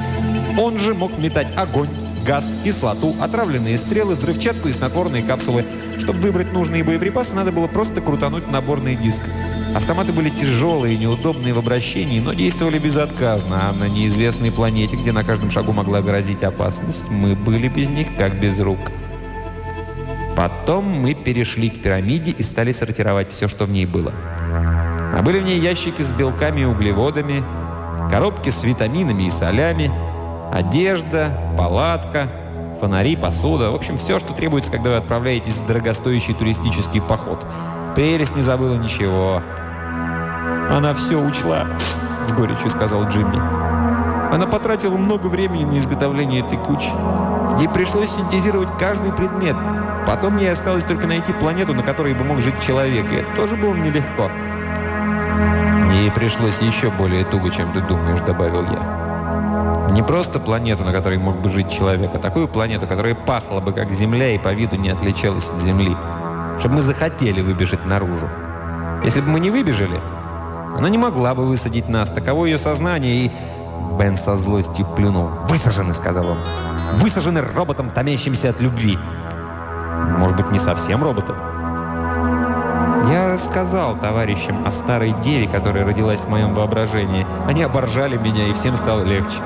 [SPEAKER 2] Он же мог метать огонь, газ, кислоту, отравленные стрелы, взрывчатку и снотворные капсулы. Чтобы выбрать нужные боеприпасы, надо было просто крутануть наборный диск. Автоматы были тяжелые, неудобные в обращении, но действовали безотказно, а на неизвестной планете, где на каждом шагу могла грозить опасность, мы были без них как без рук. Потом мы перешли к пирамиде и стали сортировать все, что в ней было. А были в ней ящики с белками и углеводами, коробки с витаминами и солями, одежда, палатка, фонари, посуда. В общем, все, что требуется, когда вы отправляетесь в дорогостоящий туристический поход. Прелесть не забыла ничего. «Она все учла», — с горечью сказал Джимми. Она потратила много времени на изготовление этой кучи. Ей пришлось синтезировать каждый предмет. Потом ей осталось только найти планету, на которой бы мог жить человек, и это тоже было нелегко. Ей пришлось еще более туго, чем ты думаешь, добавил я. Не просто планету, на которой мог бы жить человек, а такую планету, которая пахла бы как Земля и по виду не отличалась от Земли. Чтобы мы захотели выбежать наружу. Если бы мы не выбежали, она не могла бы высадить нас. Таково ее сознание, и... Бен со злостью плюнул. «Высажены», — сказал он. «Высажены роботом, томящимся от любви». «Может быть, не совсем роботом?» Я рассказал товарищам о старой деве, которая родилась в моем воображении. Они оборжали меня, и всем стало легче.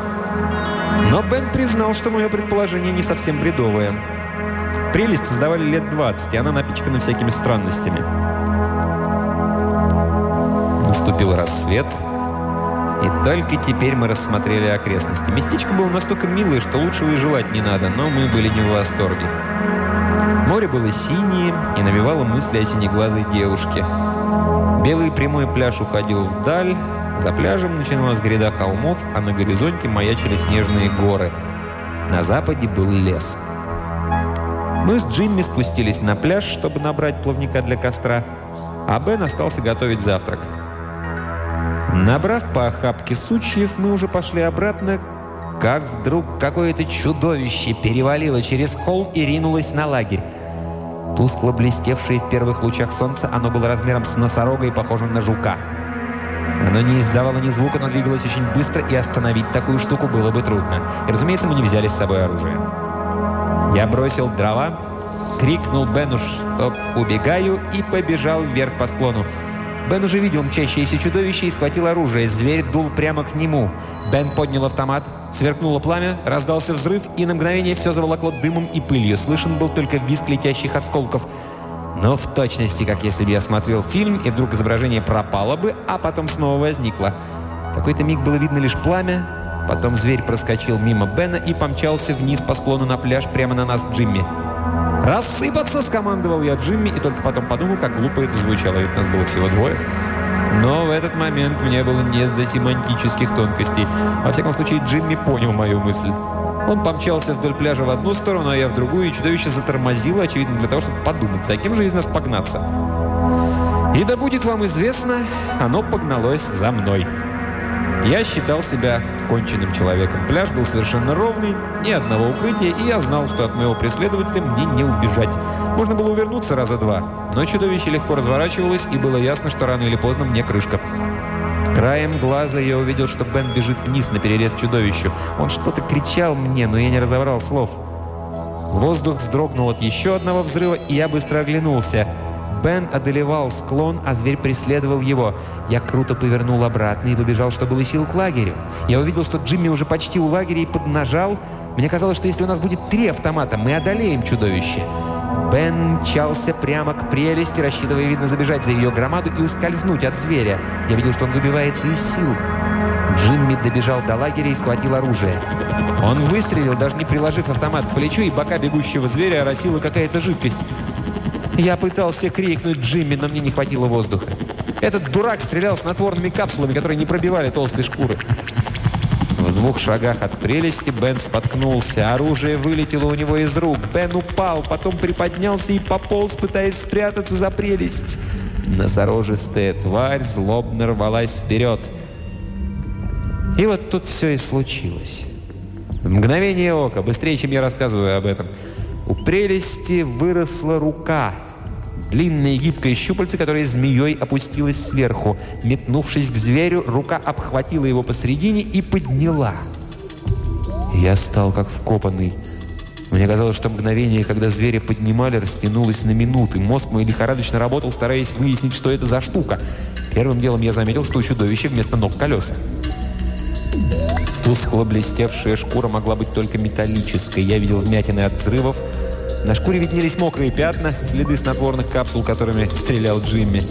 [SPEAKER 2] Но Бен признал, что мое предположение не совсем бредовое. Прелесть создавали лет 20, и она напичкана всякими странностями. Наступил рассвет, и только теперь мы рассмотрели окрестности. Местечко было настолько милое, что лучшего и желать не надо, но мы были не в восторге. Море было синее и навевало мысли о синеглазой девушке. Белый прямой пляж уходил вдаль, за пляжем начиналась гряда холмов, а на горизонте маячили снежные горы. На западе был лес. Мы с Джимми спустились на пляж, чтобы набрать плавника для костра. а Бен остался готовить завтрак. Набрав по охапке сучьев, мы уже пошли обратно, как вдруг какое-то чудовище перевалило через холм и ринулось на лагерь. Тускло блестевшее в первых лучах солнца, оно было размером с носорога и похожим на жука. Оно не издавало ни звука, но двигалось очень быстро, и остановить такую штуку было бы трудно. И, разумеется, мы не взяли с собой оружие. Я бросил дрова, крикнул Бену, что убегаю, и побежал вверх по склону. Бен уже видел мчащееся чудовище и схватил оружие. Зверь дул прямо к нему. Бен поднял автомат, сверкнуло пламя, раздался взрыв, и на мгновение все заволокло дымом и пылью. Слышен был только визг летящих осколков. Но в точности, как если бы я смотрел фильм, и вдруг изображение пропало бы, а потом снова возникло. Какой-то миг было видно лишь пламя, потом зверь проскочил мимо Бена и помчался вниз по склону на пляж прямо на нас Джимми. «Рассыпаться!» – скомандовал я Джимми, и только потом подумал, как глупо это звучало, ведь нас было всего двое. Но в этот момент мне было не до семантических тонкостей. Во всяком случае, Джимми понял мою мысль. Он помчался вдоль пляжа в одну сторону, а я в другую, и чудовище затормозило, очевидно, для того, чтобы подумать, за кем же из нас погнаться. И да будет вам известно, оно погналось за мной. Я считал себя конченным человеком. Пляж был совершенно ровный, ни одного укрытия, и я знал, что от моего преследователя мне не убежать. Можно было увернуться раза два, но чудовище легко разворачивалось, и было ясно, что рано или поздно мне крышка. Краем глаза я увидел, что Бен бежит вниз на перерез чудовищу. Он что-то кричал мне, но я не разобрал слов. Воздух вздрогнул от еще одного взрыва, и я быстро оглянулся – Бен одолевал склон, а зверь преследовал его. Я круто повернул обратно и побежал, что было сил к лагерю. Я увидел, что Джимми уже почти у лагеря и поднажал. Мне казалось, что если у нас будет три автомата, мы одолеем чудовище. Бен мчался прямо к прелести, рассчитывая, видно, забежать за ее громаду и ускользнуть от зверя. Я видел, что он выбивается из сил. Джимми добежал до лагеря и схватил оружие. Он выстрелил, даже не приложив автомат к плечу, и бока бегущего зверя оросила какая-то жидкость. Я пытался крикнуть Джимми, но мне не хватило воздуха. Этот дурак стрелял с натворными капсулами, которые не пробивали толстой шкуры. В двух шагах от прелести Бен споткнулся. Оружие вылетело у него из рук. Бен упал, потом приподнялся и пополз, пытаясь спрятаться за прелесть. Носорожистая тварь злобно рвалась вперед. И вот тут все и случилось. Мгновение ока, быстрее, чем я рассказываю об этом, у прелести выросла рука — Длинное гибкое щупальце, которое змеей опустилось сверху. Метнувшись к зверю, рука обхватила его посредине и подняла. Я стал как вкопанный. Мне казалось, что мгновение, когда зверя поднимали, растянулось на минуты. Мозг мой лихорадочно работал, стараясь выяснить, что это за штука. Первым делом я заметил, что у чудовища вместо ног колеса. Тускло блестевшая шкура могла быть только металлической. Я видел вмятины от взрывов, на шкуре виднелись мокрые пятна, следы снотворных капсул, которыми стрелял Джимми.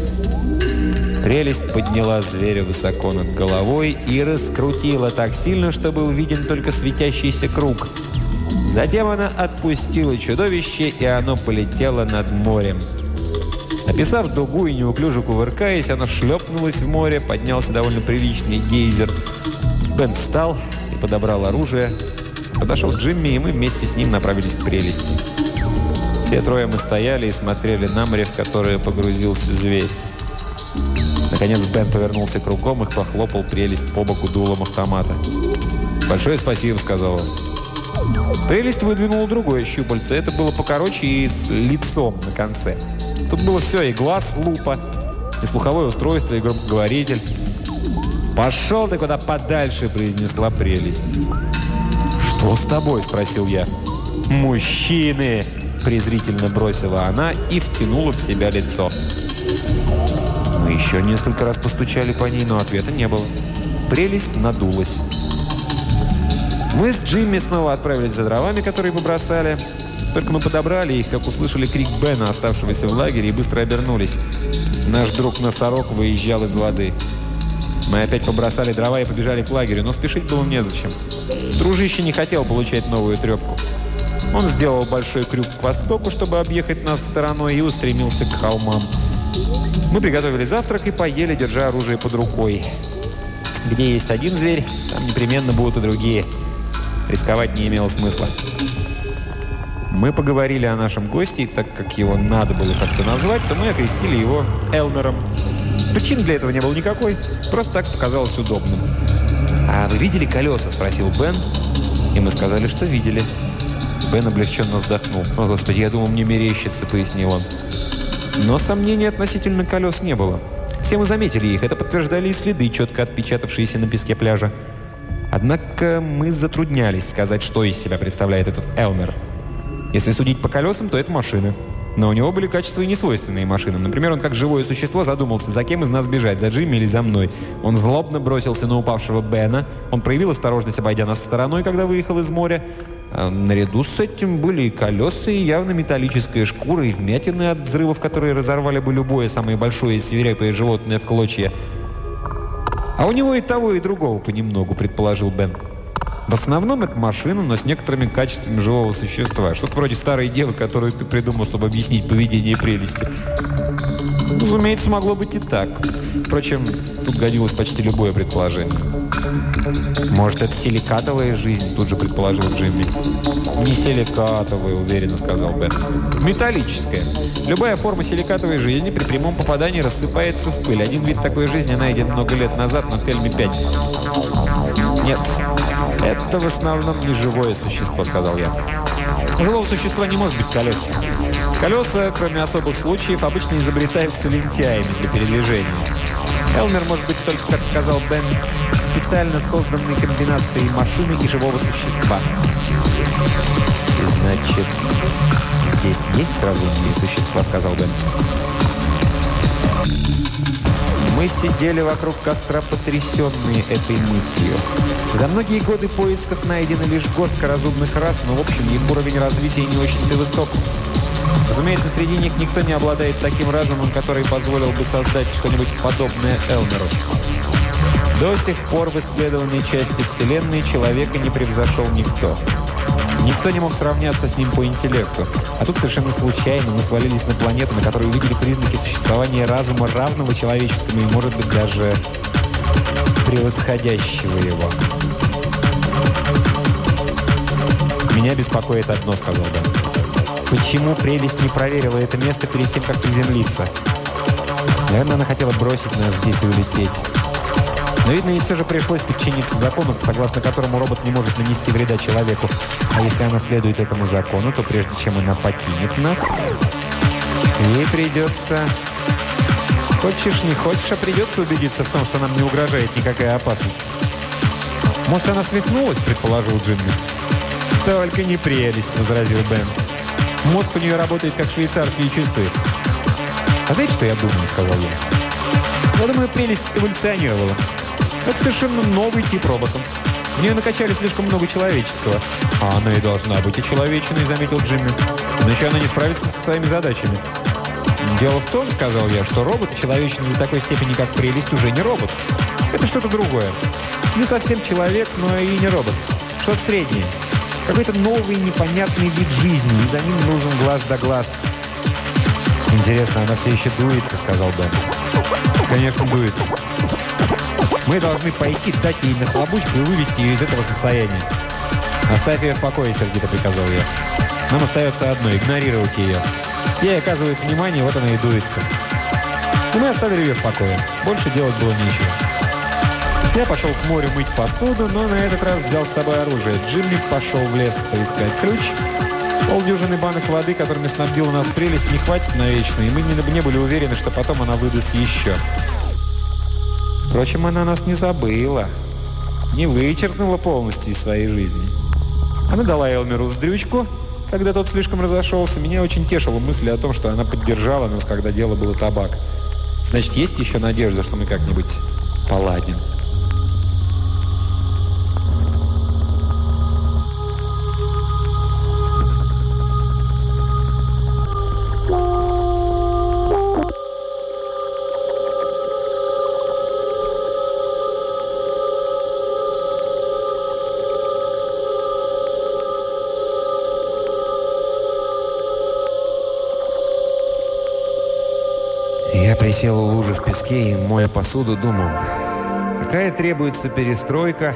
[SPEAKER 2] Прелесть подняла зверя высоко над головой и раскрутила так сильно, что был виден только светящийся круг. Затем она отпустила чудовище, и оно полетело над морем. Описав дугу и неуклюже кувыркаясь, оно шлепнулось в море, поднялся довольно приличный гейзер. Бен встал и подобрал оружие. Подошел Джимми, и мы вместе с ним направились к прелести. Все трое мы стояли и смотрели на море, в которое погрузился зверь. Наконец Бен повернулся кругом и похлопал прелесть по боку дулом автомата. «Большое спасибо», — сказал он. Прелесть выдвинула другое щупальце. Это было покороче и с лицом на конце. Тут было все, и глаз, лупа, и слуховое устройство, и громкоговоритель. «Пошел ты куда подальше», — произнесла прелесть. «Что с тобой?» — спросил я. «Мужчины!» Презрительно бросила она и втянула в себя лицо. Мы еще несколько раз постучали по ней, но ответа не было. Прелесть надулась. Мы с Джимми снова отправились за дровами, которые побросали. Только мы подобрали их, как услышали крик Бена, оставшегося в лагере, и быстро обернулись. Наш друг-носорог выезжал из воды. Мы опять побросали дрова и побежали к лагерю, но спешить было незачем. Дружище не хотел получать новую трепку. Он сделал большой крюк к востоку, чтобы объехать нас стороной, и устремился к холмам. Мы приготовили завтрак и поели, держа оружие под рукой. Где есть один зверь, там непременно будут и другие. Рисковать не имело смысла. Мы поговорили о нашем госте, и так как его надо было как-то назвать, то мы окрестили его Элмером. Причин для этого не было никакой, просто так показалось удобным. «А вы видели колеса?» – спросил Бен. И мы сказали, что видели. Бен облегченно вздохнул. «О, Господи, я думал, мне мерещится», – пояснил он. Но сомнений относительно колес не было. Все мы заметили их. Это подтверждали и следы, четко отпечатавшиеся на песке пляжа. Однако мы затруднялись сказать, что из себя представляет этот Элмер. Если судить по колесам, то это машина. Но у него были качества и несвойственные машинам. Например, он как живое существо задумался, за кем из нас бежать, за Джимми или за мной. Он злобно бросился на упавшего Бена. Он проявил осторожность, обойдя нас стороной, когда выехал из моря. А наряду с этим были и колеса, и явно металлическая шкура, и вмятины от взрывов, которые разорвали бы любое самое большое и свирепое животное в клочья. «А у него и того, и другого понемногу», — предположил Бен. В основном это машина, но с некоторыми качествами живого существа. Что-то вроде старой девы, которую ты придумал, чтобы объяснить поведение прелести. Разумеется, могло быть и так. Впрочем, тут годилось почти любое предположение. «Может, это силикатовая жизнь?» – тут же предположил Джимми. «Не силикатовая», – уверенно сказал Бен. «Металлическая. Любая форма силикатовой жизни при прямом попадании рассыпается в пыль. Один вид такой жизни найден много лет назад на Тельме-5». «Нет, в основном не живое существо», – сказал я. Живого существа не может быть колес. Колеса, кроме особых случаев, обычно изобретаются лентяями для передвижения. Элмер может быть только, как сказал Бен, специально созданной комбинацией машины и живого существа. «Значит, здесь есть разумные существа?» – сказал Бен. Мы сидели вокруг костра, потрясенные этой мыслью. За многие годы поисков найдено лишь горстка разумных рас, но в общем их уровень развития не очень-то высок. Разумеется, среди них никто не обладает таким разумом, который позволил бы создать что-нибудь подобное Элмеру. До сих пор в исследованной части Вселенной человека не превзошел никто. Никто не мог сравняться с ним по интеллекту. А тут совершенно случайно мы свалились на планету, на которой увидели признаки существования разума, равного человеческому и, может быть, даже превосходящего его. «Меня беспокоит одно», — сказал Дэн. «Почему прелесть не проверила это место перед тем, как приземлиться? Наверное, она хотела бросить нас здесь и улететь». Но, видно, ей все же пришлось подчиниться закону, согласно которому робот не может нанести вреда человеку. А если она следует этому закону, то прежде чем она покинет нас, ей придется... Хочешь, не хочешь, а придется убедиться в том, что нам не угрожает никакая опасность. «Может, она свихнулась?» – предположил Джимми. «Только не прелесть», – возразил Бен. «Мозг у нее работает, как швейцарские часы». «А знаете, что я думаю?» – сказал я. «Я думаю, прелесть эволюционировала. Это совершенно новый тип робота. В нее накачали слишком много человеческого. А она и должна быть и человечиной, заметил Джимми. Иначе она не справится со своими задачами. Дело в том, сказал я, что робот человечный до такой степени, как прелесть, уже не робот. Это что-то другое. Не совсем человек, но и не робот. Что-то среднее. Какой-то новый непонятный вид жизни, и за ним нужен глаз да глаз. «Интересно, она все еще дуется», — сказал Бен. «Конечно, дуется. Мы должны пойти, дать ей нахлобучку и вывести ее из этого состояния. «Оставь ее в покое», — сердито приказал я. «Нам остается одно — игнорировать ее. Ей оказывают внимание, вот она и дуется». И мы оставили ее в покое. Больше делать было нечего. Я пошел к морю мыть посуду, но на этот раз взял с собой оружие. Джимми пошел в лес поискать ключ. Полдюжины банок воды, которыми снабдила нас прелесть, не хватит навечно, и мы не, не были уверены, что потом она выдаст еще. Впрочем, она нас не забыла, не вычеркнула полностью из своей жизни. Она дала Элмеру вздрючку, когда тот слишком разошелся. Меня очень тешила мысль о том, что она поддержала нас, когда дело было табак. Значит, есть еще надежда, что мы как-нибудь поладим. Песке и, моя посуду, думал, какая требуется перестройка,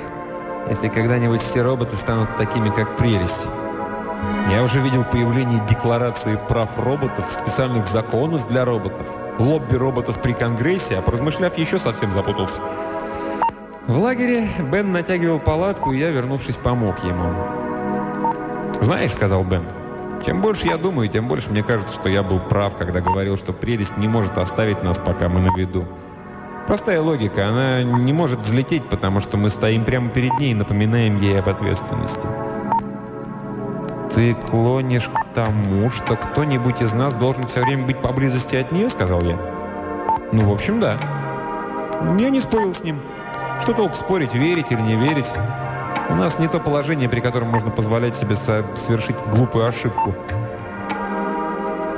[SPEAKER 2] если когда-нибудь все роботы станут такими, как прелесть. Я уже видел появление декларации прав роботов, специальных законов для роботов, лобби роботов при Конгрессе, а поразмышляв, еще совсем запутался. В лагере Бен натягивал палатку, и я, вернувшись, помог ему. «Знаешь», — сказал Бен, — «чем больше я думаю, тем больше мне кажется, что я был прав, когда говорил, что прелесть не может оставить нас, пока мы на виду. Простая логика, она не может взлететь, потому что мы стоим прямо перед ней и напоминаем ей об ответственности». «Ты клонишь к тому, что кто-нибудь из нас должен все время быть поблизости от нее?» — сказал я. «Ну, в общем, да». Я не спорил с ним. Что толк спорить, верить или не верить? У нас не то положение, при котором можно позволять себе совершить глупую ошибку.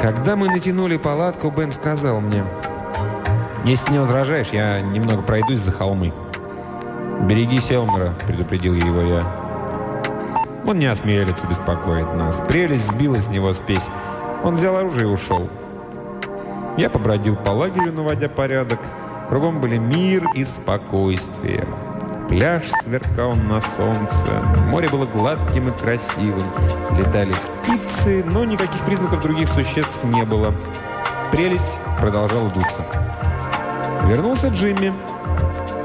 [SPEAKER 2] Когда мы натянули палатку, Бен сказал мне, «Если ты не возражаешь, я немного пройдусь за холмы». «Береги Селмера», — предупредил его я. Он не осмелится беспокоить нас. Прелесть сбила с него спесь. Он взял оружие и ушел. Я побродил по лагерю, наводя порядок. Кругом были мир и спокойствие. Пляж сверкал на солнце. Море было гладким и красивым. Летали птицы, но никаких признаков других существ не было. Прелесть продолжала дуться. Вернулся Джимми.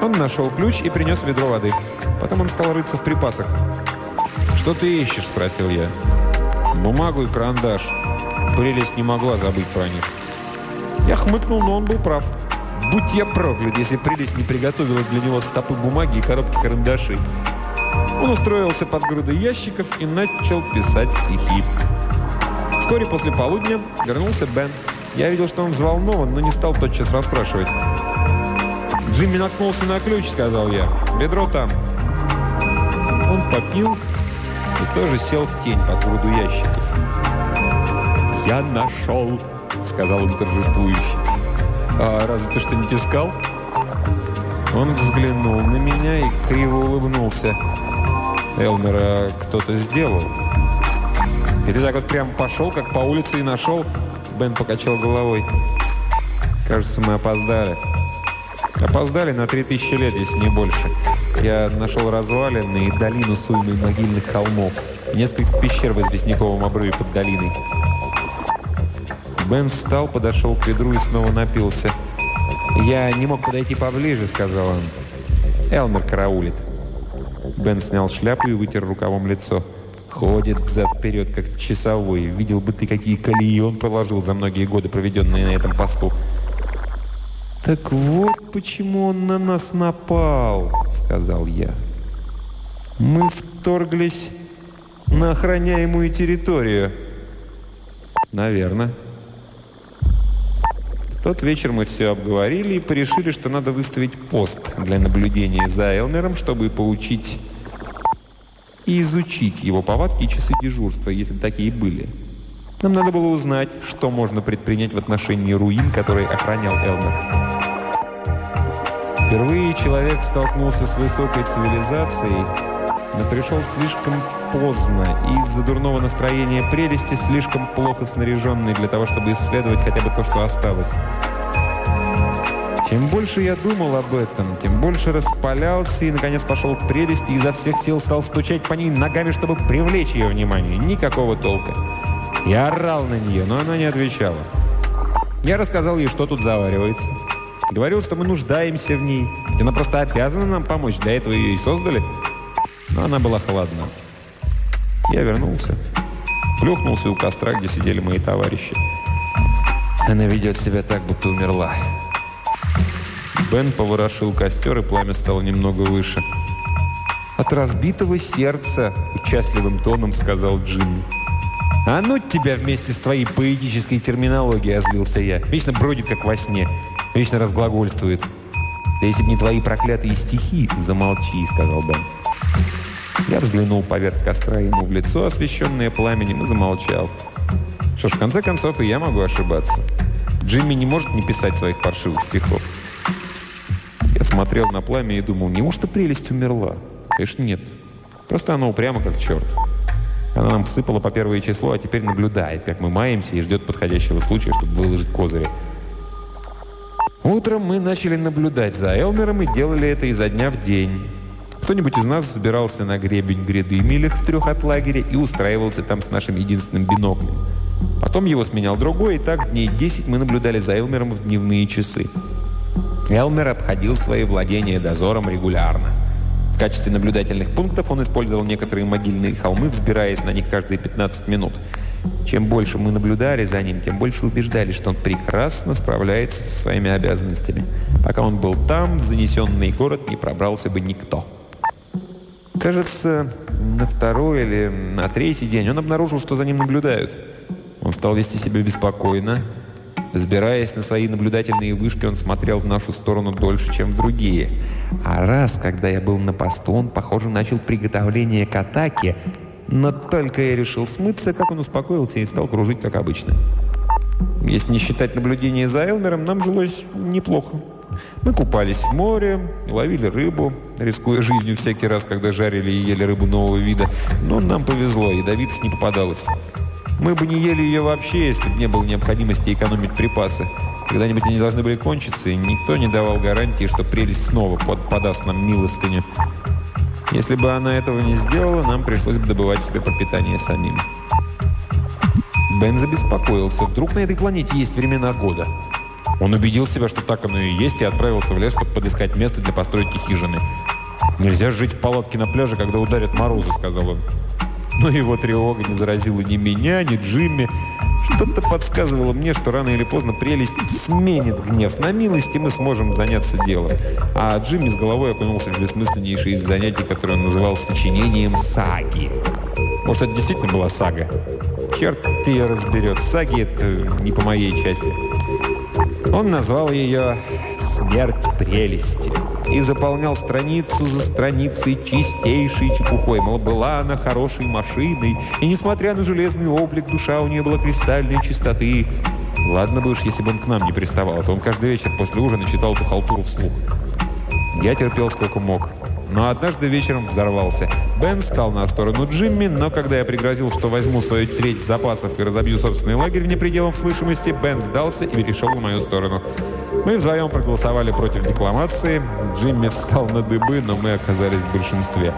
[SPEAKER 2] Он нашел ключ и принес ведро воды. Потом он стал рыться в припасах. «Что ты ищешь?» – спросил я. «Бумагу и карандаш». Прелесть не могла забыть про них. Я хмыкнул, но он был прав. Будь я проклят, если прелесть не приготовила для него стопы бумаги и коробки карандашей. Он устроился под грудой ящиков и начал писать стихи. Вскоре после полудня вернулся Бен. Я видел, что он взволнован, но не стал тотчас расспрашивать. «Джимми наткнулся на ключ», — сказал я. «Бедро там». Он попил и тоже сел в тень под груду ящиков. «Я нашел», — сказал он торжествующе. «А разве ты что-нибудь искал?» Он взглянул на меня и криво улыбнулся. Элмера кто-то сделал. И ты так вот прям пошел, как по улице и нашел? Бен покачал головой. Кажется, мы опоздали. Опоздали на 3000 лет, если не больше. Я нашел развалины и долину с могильных холмов. И несколько пещер в известняковом обрыве под долиной. Бен встал, подошел к ведру и снова напился. «Я не мог подойти поближе», — сказал он. «Элмер караулит». Бен снял шляпу и вытер рукавом лицо. Ходит взад-вперед, как часовой. Видел бы ты, какие колеи он проложил за многие годы, проведенные на этом посту. «Так вот почему он на нас напал», — сказал я. «Мы вторглись на охраняемую территорию». «Наверное». Тот вечер мы все обговорили и порешили, что надо выставить пост для наблюдения за Элмером, чтобы получить и изучить его повадки и часы дежурства, если такие были. Нам надо было узнать, что можно предпринять в отношении руин, которые охранял Элмер. Впервые человек столкнулся с высокой цивилизацией, но пришел слишком поздно из-за дурного настроения прелести слишком плохо снаряженный для того, чтобы исследовать хотя бы то, что осталось. Чем больше я думал об этом, тем больше распалялся и, наконец, пошел к прелести и изо всех сил стал стучать по ней ногами, чтобы привлечь ее внимание. Никакого толка. Я орал на нее, но она не отвечала. Я рассказал ей, что тут заваривается. Говорил, что мы нуждаемся в ней. Ведь она просто обязана нам помочь. Для этого ее и создали. Но она была холодна. Я вернулся. Плюхнулся у костра, где сидели мои товарищи. Она ведет себя так, будто умерла. Бен поворошил костер, и пламя стало немного выше. «От разбитого сердца», — участливым тоном сказал Джимми. «А ну тебя вместе с твоей поэтической терминологией», — озлился я. «Вечно бродит, как во сне». Вечно разглагольствует. «Да если бы не твои проклятые стихи, замолчи», — сказал Бен. Я взглянул поверх костра ему в лицо, освещенное пламенем, и замолчал. Что ж, в конце концов, и я могу ошибаться. Джимми не может не писать своих паршивых стихов. Я смотрел на пламя и думал, неужто прелесть умерла? Конечно, нет. Просто она упряма, как черт. Она нам сыпала по первое число, а теперь наблюдает, как мы маемся и ждет подходящего случая, чтобы выложить козыри. Утром мы начали наблюдать за Элмером и делали это изо дня в день. Кто-нибудь из нас забирался на гребень гряды милях в трех от лагеря и устраивался там с нашим единственным биноклем. Потом его сменял другой, и так дней 10 мы наблюдали за Элмером в дневные часы. Элмер обходил свои владения дозором регулярно. В качестве наблюдательных пунктов он использовал некоторые могильные холмы, взбираясь на них каждые 15 минут. Чем больше мы наблюдали за ним, тем больше убеждались, что он прекрасно справляется со своими обязанностями. Пока он был там, в занесенный город не пробрался бы никто. Кажется, на второй или на третий день он обнаружил, что за ним наблюдают. Он стал вести себя беспокойно. Взбираясь на свои наблюдательные вышки, он смотрел в нашу сторону дольше, чем в другие. А раз, когда я был на посту, он, похоже, начал приготовление к атаке, но только я решил смыться, как он успокоился и стал кружить, как обычно. Если не считать наблюдения за Элмером, нам жилось неплохо. Мы купались в море, ловили рыбу, рискуя жизнью всякий раз, когда жарили и ели рыбу нового вида. Но нам повезло, ядовитых не попадалось. Мы бы не ели ее вообще, если бы не было необходимости экономить припасы. Когда-нибудь они должны были кончиться, и никто не давал гарантии, что прелесть снова под, подаст нам милостыню. Если бы она этого не сделала, нам пришлось бы добывать себе пропитание самим. Бен забеспокоился. Вдруг на этой планете есть времена года? Он убедил себя, что так оно и есть, и отправился в лес, чтобы подыскать место для постройки хижины. «Нельзя жить в палатке на пляже, когда ударят морозы», — сказал он. Но его тревога не заразила ни меня, ни Джимми. Что-то подсказывало мне, что рано или поздно прелесть сменит гнев на милость, и мы сможем заняться делом. А Джимми с головой окунулся в бессмысленнейшее из занятий, которое он называл сочинением саги. Может, это действительно была сага? Черт ее разберет. Саги – это не по моей части. Он назвал ее «Смерть прелести» и заполнял страницу за страницей чистейшей чепухой. Мол, была она хорошей машиной, и, несмотря на железный облик, душа у нее была кристальной чистоты. Ладно бы уж, если бы он к нам не приставал, а то он каждый вечер после ужина читал эту халтуру вслух. Я терпел сколько мог. Но однажды вечером взорвался. Бен стал на сторону Джимми, но когда я пригрозил, что возьму свою треть запасов и разобью собственный лагерь вне пределов слышимости, Бен сдался и перешел на мою сторону. Мы вдвоем проголосовали против декламации. Джимми встал на дыбы, но мы оказались в большинстве.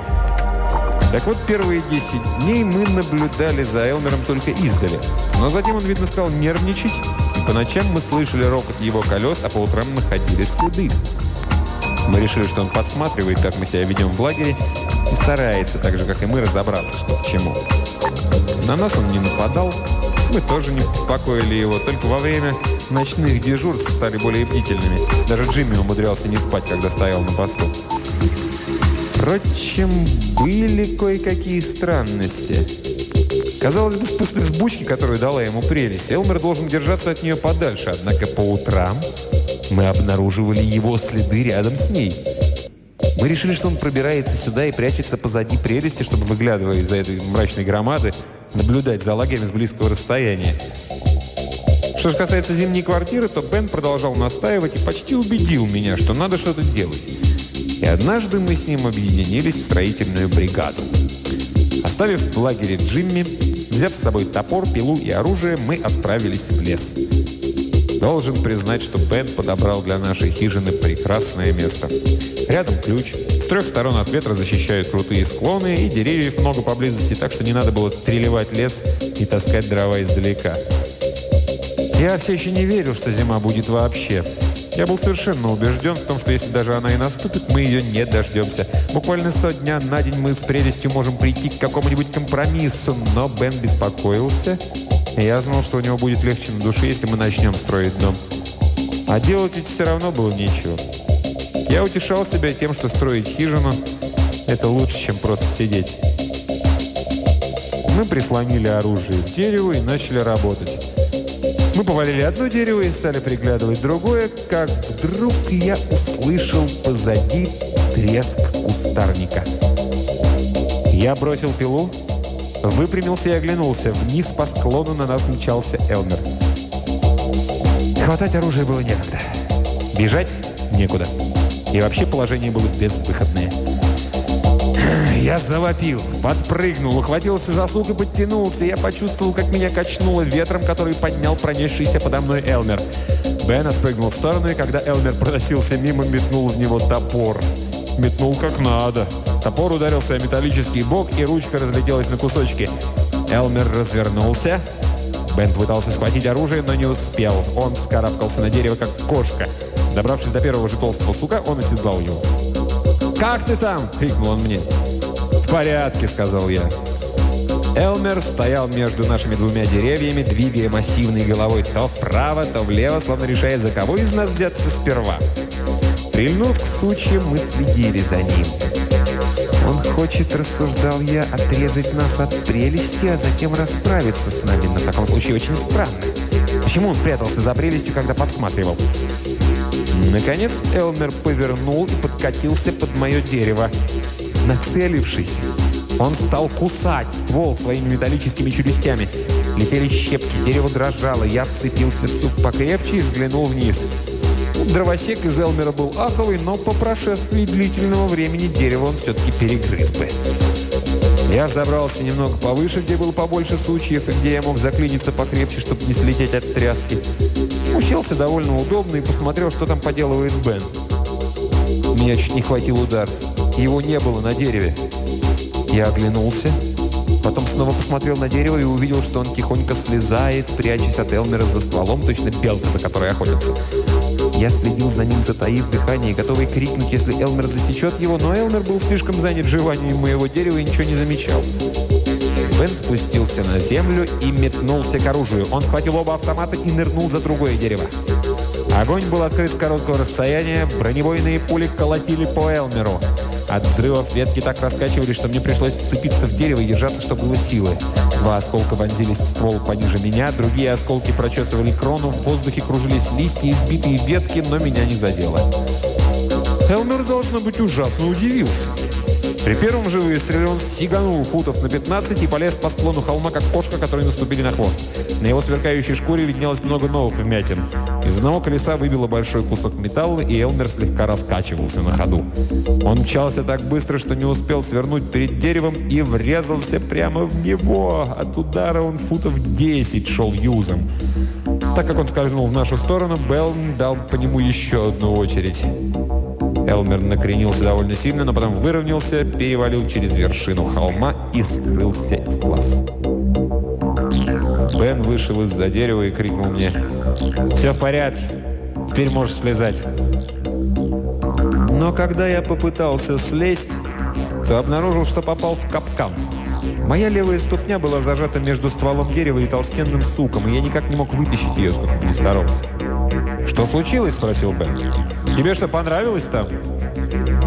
[SPEAKER 2] Так вот, первые 10 дней мы наблюдали за Элмером только издали. Но затем он, видно, стал нервничать, и по ночам мы слышали рокот его колес, а по утрам находили следы. Мы решили, что он подсматривает, как мы себя ведем в лагере, и старается, так же, как и мы, разобраться, что к чему. На нас он не нападал, мы тоже не беспокоили его, только во время ночных дежурств стали более бдительными. Даже Джимми умудрялся не спать, когда стоял на посту. Впрочем, были кое-какие странности. Казалось бы, после взбучки, которую дала ему прелесть, Элмер должен держаться от нее подальше, однако по утрам мы обнаруживали его следы рядом с ней. Мы решили, что он пробирается сюда и прячется позади прелести, чтобы, выглядывая из-за этой мрачной громады, наблюдать за лагерем с близкого расстояния. Что же касается зимней квартиры, то Бен продолжал настаивать и почти убедил меня, что надо что-то делать. И однажды мы с ним объединились в строительную бригаду. Оставив в лагере Джимми, взяв с собой топор, пилу и оружие, мы отправились в лес. Должен признать, что Бен подобрал для нашей хижины прекрасное место. Рядом ключ. С трех сторон от ветра защищают крутые склоны, и деревьев много поблизости, так что не надо было треливать лес и таскать дрова издалека. Я все еще не верил, что зима будет вообще. Я был совершенно убежден в том, что если даже она и наступит, мы ее не дождемся. Буквально со дня на день мы с прелестью можем прийти к какому-нибудь компромиссу, но Бен беспокоился я знал, что у него будет легче на душе, если мы начнем строить дом. А делать ведь все равно было нечего. Я утешал себя тем, что строить хижину – это лучше, чем просто сидеть. Мы прислонили оружие к дереву и начали работать. Мы повалили одно дерево и стали приглядывать другое, как вдруг я услышал позади треск кустарника. Я бросил пилу, Выпрямился и оглянулся. Вниз по склону на нас мчался Элмер. Хватать оружие было некогда. Бежать некуда. И вообще положение было безвыходное. Я завопил, подпрыгнул, ухватился за сук и подтянулся. Я почувствовал, как меня качнуло ветром, который поднял пронесшийся подо мной Элмер. Бен отпрыгнул в сторону, и когда Элмер проносился мимо, метнул в него топор. Метнул как надо. Топор ударился о металлический бок, и ручка разлетелась на кусочки. Элмер развернулся. Бен пытался схватить оружие, но не успел. Он вскарабкался на дерево, как кошка. Добравшись до первого же толстого сука, он оседлал его. «Как ты там?» — крикнул он мне. «В порядке», — сказал я. Элмер стоял между нашими двумя деревьями, двигая массивной головой то вправо, то влево, словно решая, за кого из нас взяться сперва. Прильнув к сучьям, мы следили за ним. Он хочет, рассуждал я, отрезать нас от прелести, а затем расправиться с нами. В таком случае очень странно. Почему он прятался за прелестью, когда подсматривал? Наконец Элмер повернул и подкатился под мое дерево. Нацелившись, он стал кусать ствол своими металлическими челюстями. Летели щепки, дерево дрожало. Я вцепился в сук покрепче и взглянул вниз. Дровосек из Элмера был аховый, но по прошествии длительного времени дерево он все-таки перегрыз бы. Я забрался немного повыше, где было побольше сучьев, и где я мог заклиниться покрепче, чтобы не слететь от тряски. Уселся довольно удобно и посмотрел, что там поделывает Бен. Меня чуть не хватил удар. Его не было на дереве. Я оглянулся, потом снова посмотрел на дерево и увидел, что он тихонько слезает, прячась от Элмера за стволом, точно белка, за которой охотятся. Я следил за ним, затаив дыхание, готовый крикнуть, если Элмер засечет его, но Элмер был слишком занят жеванием моего дерева и ничего не замечал. Бен спустился на землю и метнулся к оружию. Он схватил оба автомата и нырнул за другое дерево. Огонь был открыт с короткого расстояния, бронебойные пули колотили по Элмеру. От взрывов ветки так раскачивали, что мне пришлось вцепиться в дерево и держаться, чтобы было силы. Два осколка вонзились в ствол пониже меня, другие осколки прочесывали крону, в воздухе кружились листья, избитые ветки, но меня не задело. Элмер, должно быть, ужасно удивился. При первом же выстреле он сиганул футов на 15 и полез по склону холма, как кошка, которой наступили на хвост. На его сверкающей шкуре виднелось много новых вмятин. Из одного колеса выбило большой кусок металла, и Элмер слегка раскачивался на ходу. Он мчался так быстро, что не успел свернуть перед деревом и врезался прямо в него. От удара он футов 10 шел юзом. Так как он скользнул в нашу сторону, Белн дал по нему еще одну очередь. Элмер накренился довольно сильно, но потом выровнялся, перевалил через вершину холма и скрылся из глаз. Бен вышел из-за дерева и крикнул мне «Все в порядке, теперь можешь слезать». Но когда я попытался слезть, то обнаружил, что попал в капкан. Моя левая ступня была зажата между стволом дерева и толстенным суком, и я никак не мог вытащить ее, сколько ни старался. «Что случилось?» – спросил Бен. «Тебе что, понравилось там?»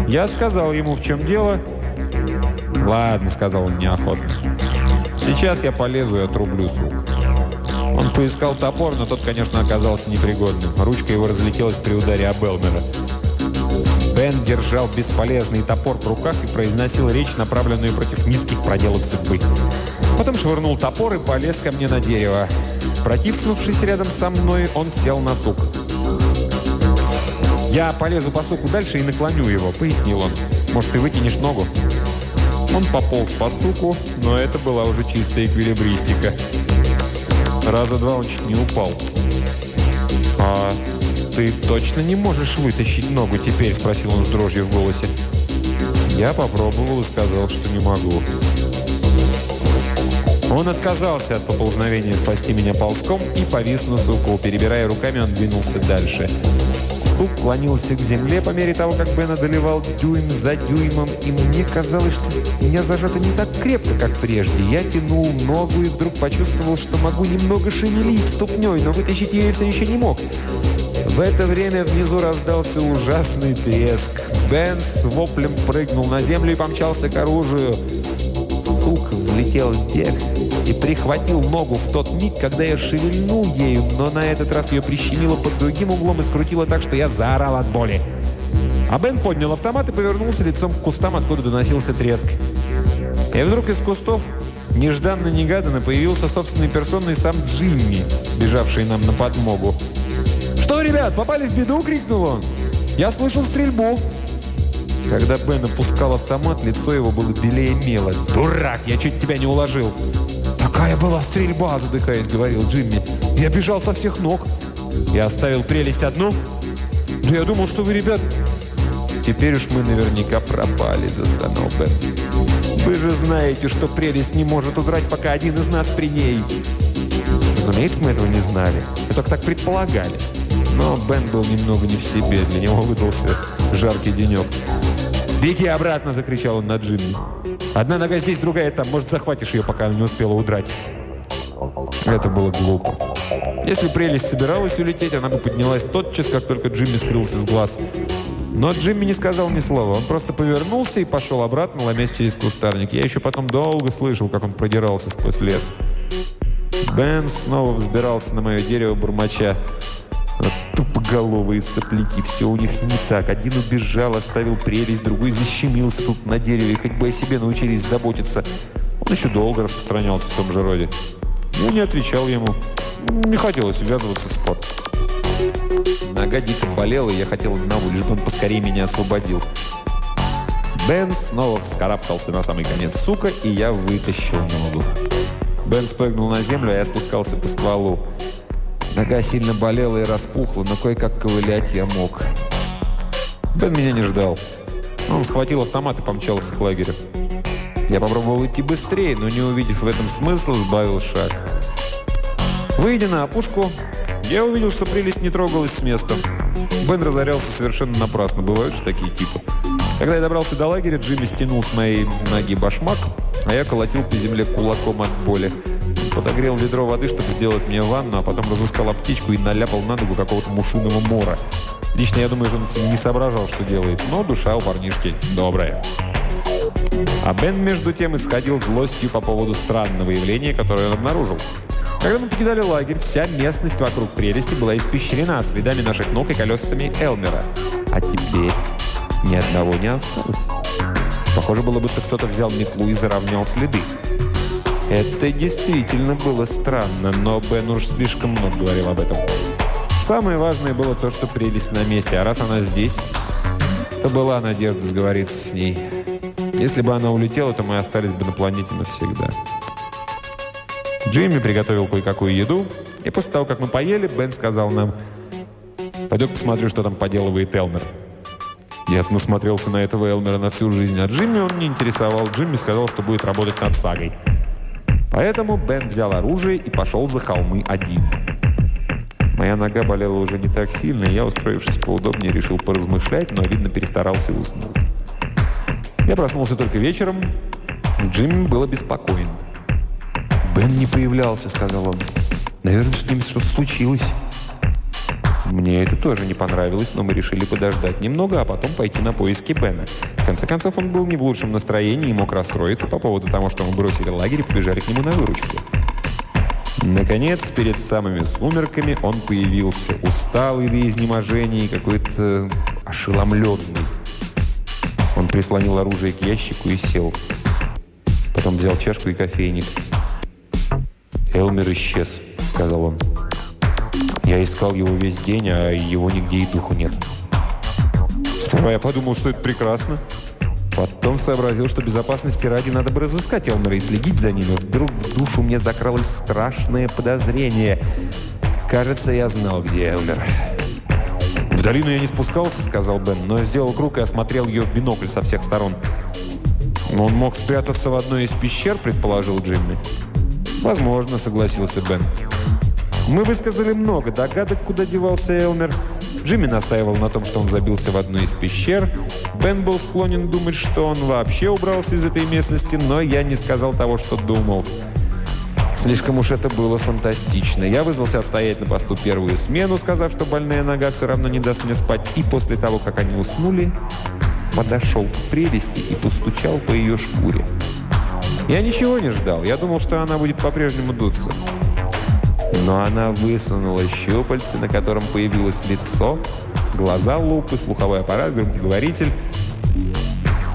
[SPEAKER 2] Я сказал ему, в чем дело. «Ладно», – сказал он неохотно. «Сейчас я полезу и отрублю сук». Он поискал топор, но тот, конечно, оказался непригодным. Ручка его разлетелась при ударе об Элмера. Бен держал бесполезный топор в руках и произносил речь, направленную против низких проделок судьбы. Потом швырнул топор и полез ко мне на дерево. Протиснувшись рядом со мной, он сел на сук. «Я полезу по суку дальше и наклоню его», — пояснил он. «Может, ты вытянешь ногу?» Он пополз по суку, но это была уже чистая эквилибристика. Раза два он чуть не упал. «А ты точно не можешь вытащить ногу теперь?» – спросил он с дрожью в голосе. Я попробовал и сказал, что не могу. Он отказался от поползновения спасти меня ползком и повис на суку. Перебирая руками, он двинулся дальше. Сук клонился к земле по мере того, как Бен одолевал дюйм за дюймом, и мне казалось, что меня зажато не так крепко, как прежде. Я тянул ногу и вдруг почувствовал, что могу немного шевелить ступней, но вытащить ее все еще не мог. В это время внизу раздался ужасный треск. Бен с воплем прыгнул на землю и помчался к оружию. Сук взлетел вверх и прихватил ногу в тот миг, когда я шевельнул ею, но на этот раз ее прищемило под другим углом и скрутило так, что я заорал от боли. А Бен поднял автомат и повернулся лицом к кустам, откуда доносился треск. И вдруг из кустов нежданно-негаданно появился собственной персоной сам Джимми, бежавший нам на подмогу. «Что, ребят, попали в беду?» – крикнул он. «Я слышал стрельбу!» Когда Бен опускал автомат, лицо его было белее мела. «Дурак, я чуть тебя не уложил!» «Какая была стрельба!» – задыхаясь, говорил Джимми. «Я бежал со всех ног!» «Я оставил прелесть одну?» «Да я думал, что вы, ребят...» «Теперь уж мы наверняка пропали», – застонал Бен. «Вы же знаете, что прелесть не может удрать, пока один из нас при ней». Разумеется, мы этого не знали. Мы только так предполагали. Но Бен был немного не в себе. Для него выдался жаркий денек. «Беги обратно!» – закричал он на Джимми. «Одна нога здесь, другая там. Может, захватишь ее, пока она не успела удрать». Это было глупо. Если прелесть собиралась улететь, она бы поднялась тотчас, как только Джимми скрылся с глаз. Но Джимми не сказал ни слова. Он просто повернулся и пошел обратно, ломясь через кустарник. Я еще потом долго слышал, как он продирался сквозь лес. Бен снова взбирался на мое дерево бурмача. Тупоголовые сопляки, все у них не так. Один убежал, оставил прелесть, другой защемился тут на дереве, хоть бы о себе научились заботиться. Он еще долго распространялся в том же роде. Я не отвечал ему. Не хотелось ввязываться в спор. Нога дико болела, и я хотел одного, лишь бы он поскорее меня освободил. Бен снова вскарабкался на самый конец сука, и я вытащил ногу. Бен спрыгнул на землю, а я спускался по стволу. Нога сильно болела и распухла, но кое-как ковылять я мог. Бен меня не ждал. Он схватил автомат и помчался к лагерю. Я попробовал идти быстрее, но не увидев в этом смысла, сбавил шаг. Выйдя на опушку, я увидел, что прелесть не трогалась с места. Бен разорялся совершенно напрасно. Бывают же такие типы. Когда я добрался до лагеря, Джимми стянул с моей ноги башмак, а я колотил по земле кулаком от боли. Подогрел ведро воды, чтобы сделать мне ванну, а потом разыскал аптечку и наляпал на ногу какого-то мушиного мора. Лично я думаю, что он не соображал, что делает, но душа у парнишки добрая. А Бен, между тем, исходил злостью по поводу странного явления, которое он обнаружил. Когда мы покидали лагерь, вся местность вокруг прелести была испещрена следами наших ног и колесами Элмера. А теперь ни одного не осталось. Похоже было, будто кто-то взял метлу и заровнял следы. Это действительно было странно, но Бен уж слишком много говорил об этом. Самое важное было то, что прелесть на месте, а раз она здесь, то была надежда сговориться с ней. Если бы она улетела, то мы остались бы на планете навсегда. Джимми приготовил кое-какую еду, и после того, как мы поели, Бен сказал нам, «Пойду посмотрю, что там поделывает Элмер». Я насмотрелся на этого Элмера на всю жизнь, а Джимми он не интересовал. Джимми сказал, что будет работать над сагой. Поэтому Бен взял оружие и пошел за холмы один. Моя нога болела уже не так сильно, и я, устроившись поудобнее, решил поразмышлять, но, видно, перестарался и уснул. Я проснулся только вечером. Джимми был обеспокоен. «Бен не появлялся», — сказал он. «Наверное, с ним что-то случилось». Мне это тоже не понравилось, но мы решили подождать немного, а потом пойти на поиски Бена. В конце концов, он был не в лучшем настроении и мог расстроиться по поводу того, что мы бросили лагерь и побежали к нему на выручку. Наконец, перед самыми сумерками он появился, усталый до изнеможения и какой-то ошеломленный. Он прислонил оружие к ящику и сел. Потом взял чашку и кофейник. «Элмер исчез», — сказал он. «Я искал его весь день, а его нигде и духу нет». Сперва я подумал, что это прекрасно. Потом сообразил, что безопасности ради надо бы разыскать Элмера и следить за ним. Вдруг в душу мне закралось страшное подозрение. Кажется, я знал, где Элмер. «В долину я не спускался», — сказал Бен, но сделал круг и осмотрел ее в бинокль со всех сторон. «Он мог спрятаться в одной из пещер», — предположил Джимми. «Возможно», — согласился Бен. Мы высказали много догадок, куда девался Элмер. Джимми настаивал на том, что он забился в одну из пещер. Бен был склонен думать, что он вообще убрался из этой местности, но я не сказал того, что думал. Слишком уж это было фантастично. Я вызвался отстоять на посту первую смену, сказав, что больная нога все равно не даст мне спать. И после того, как они уснули, подошел к прелести и постучал по ее шкуре. Я ничего не ждал. Я думал, что она будет по-прежнему дуться. Но она высунула щупальце, на котором появилось лицо, глаза лупы, слуховой аппарат, громкоговоритель.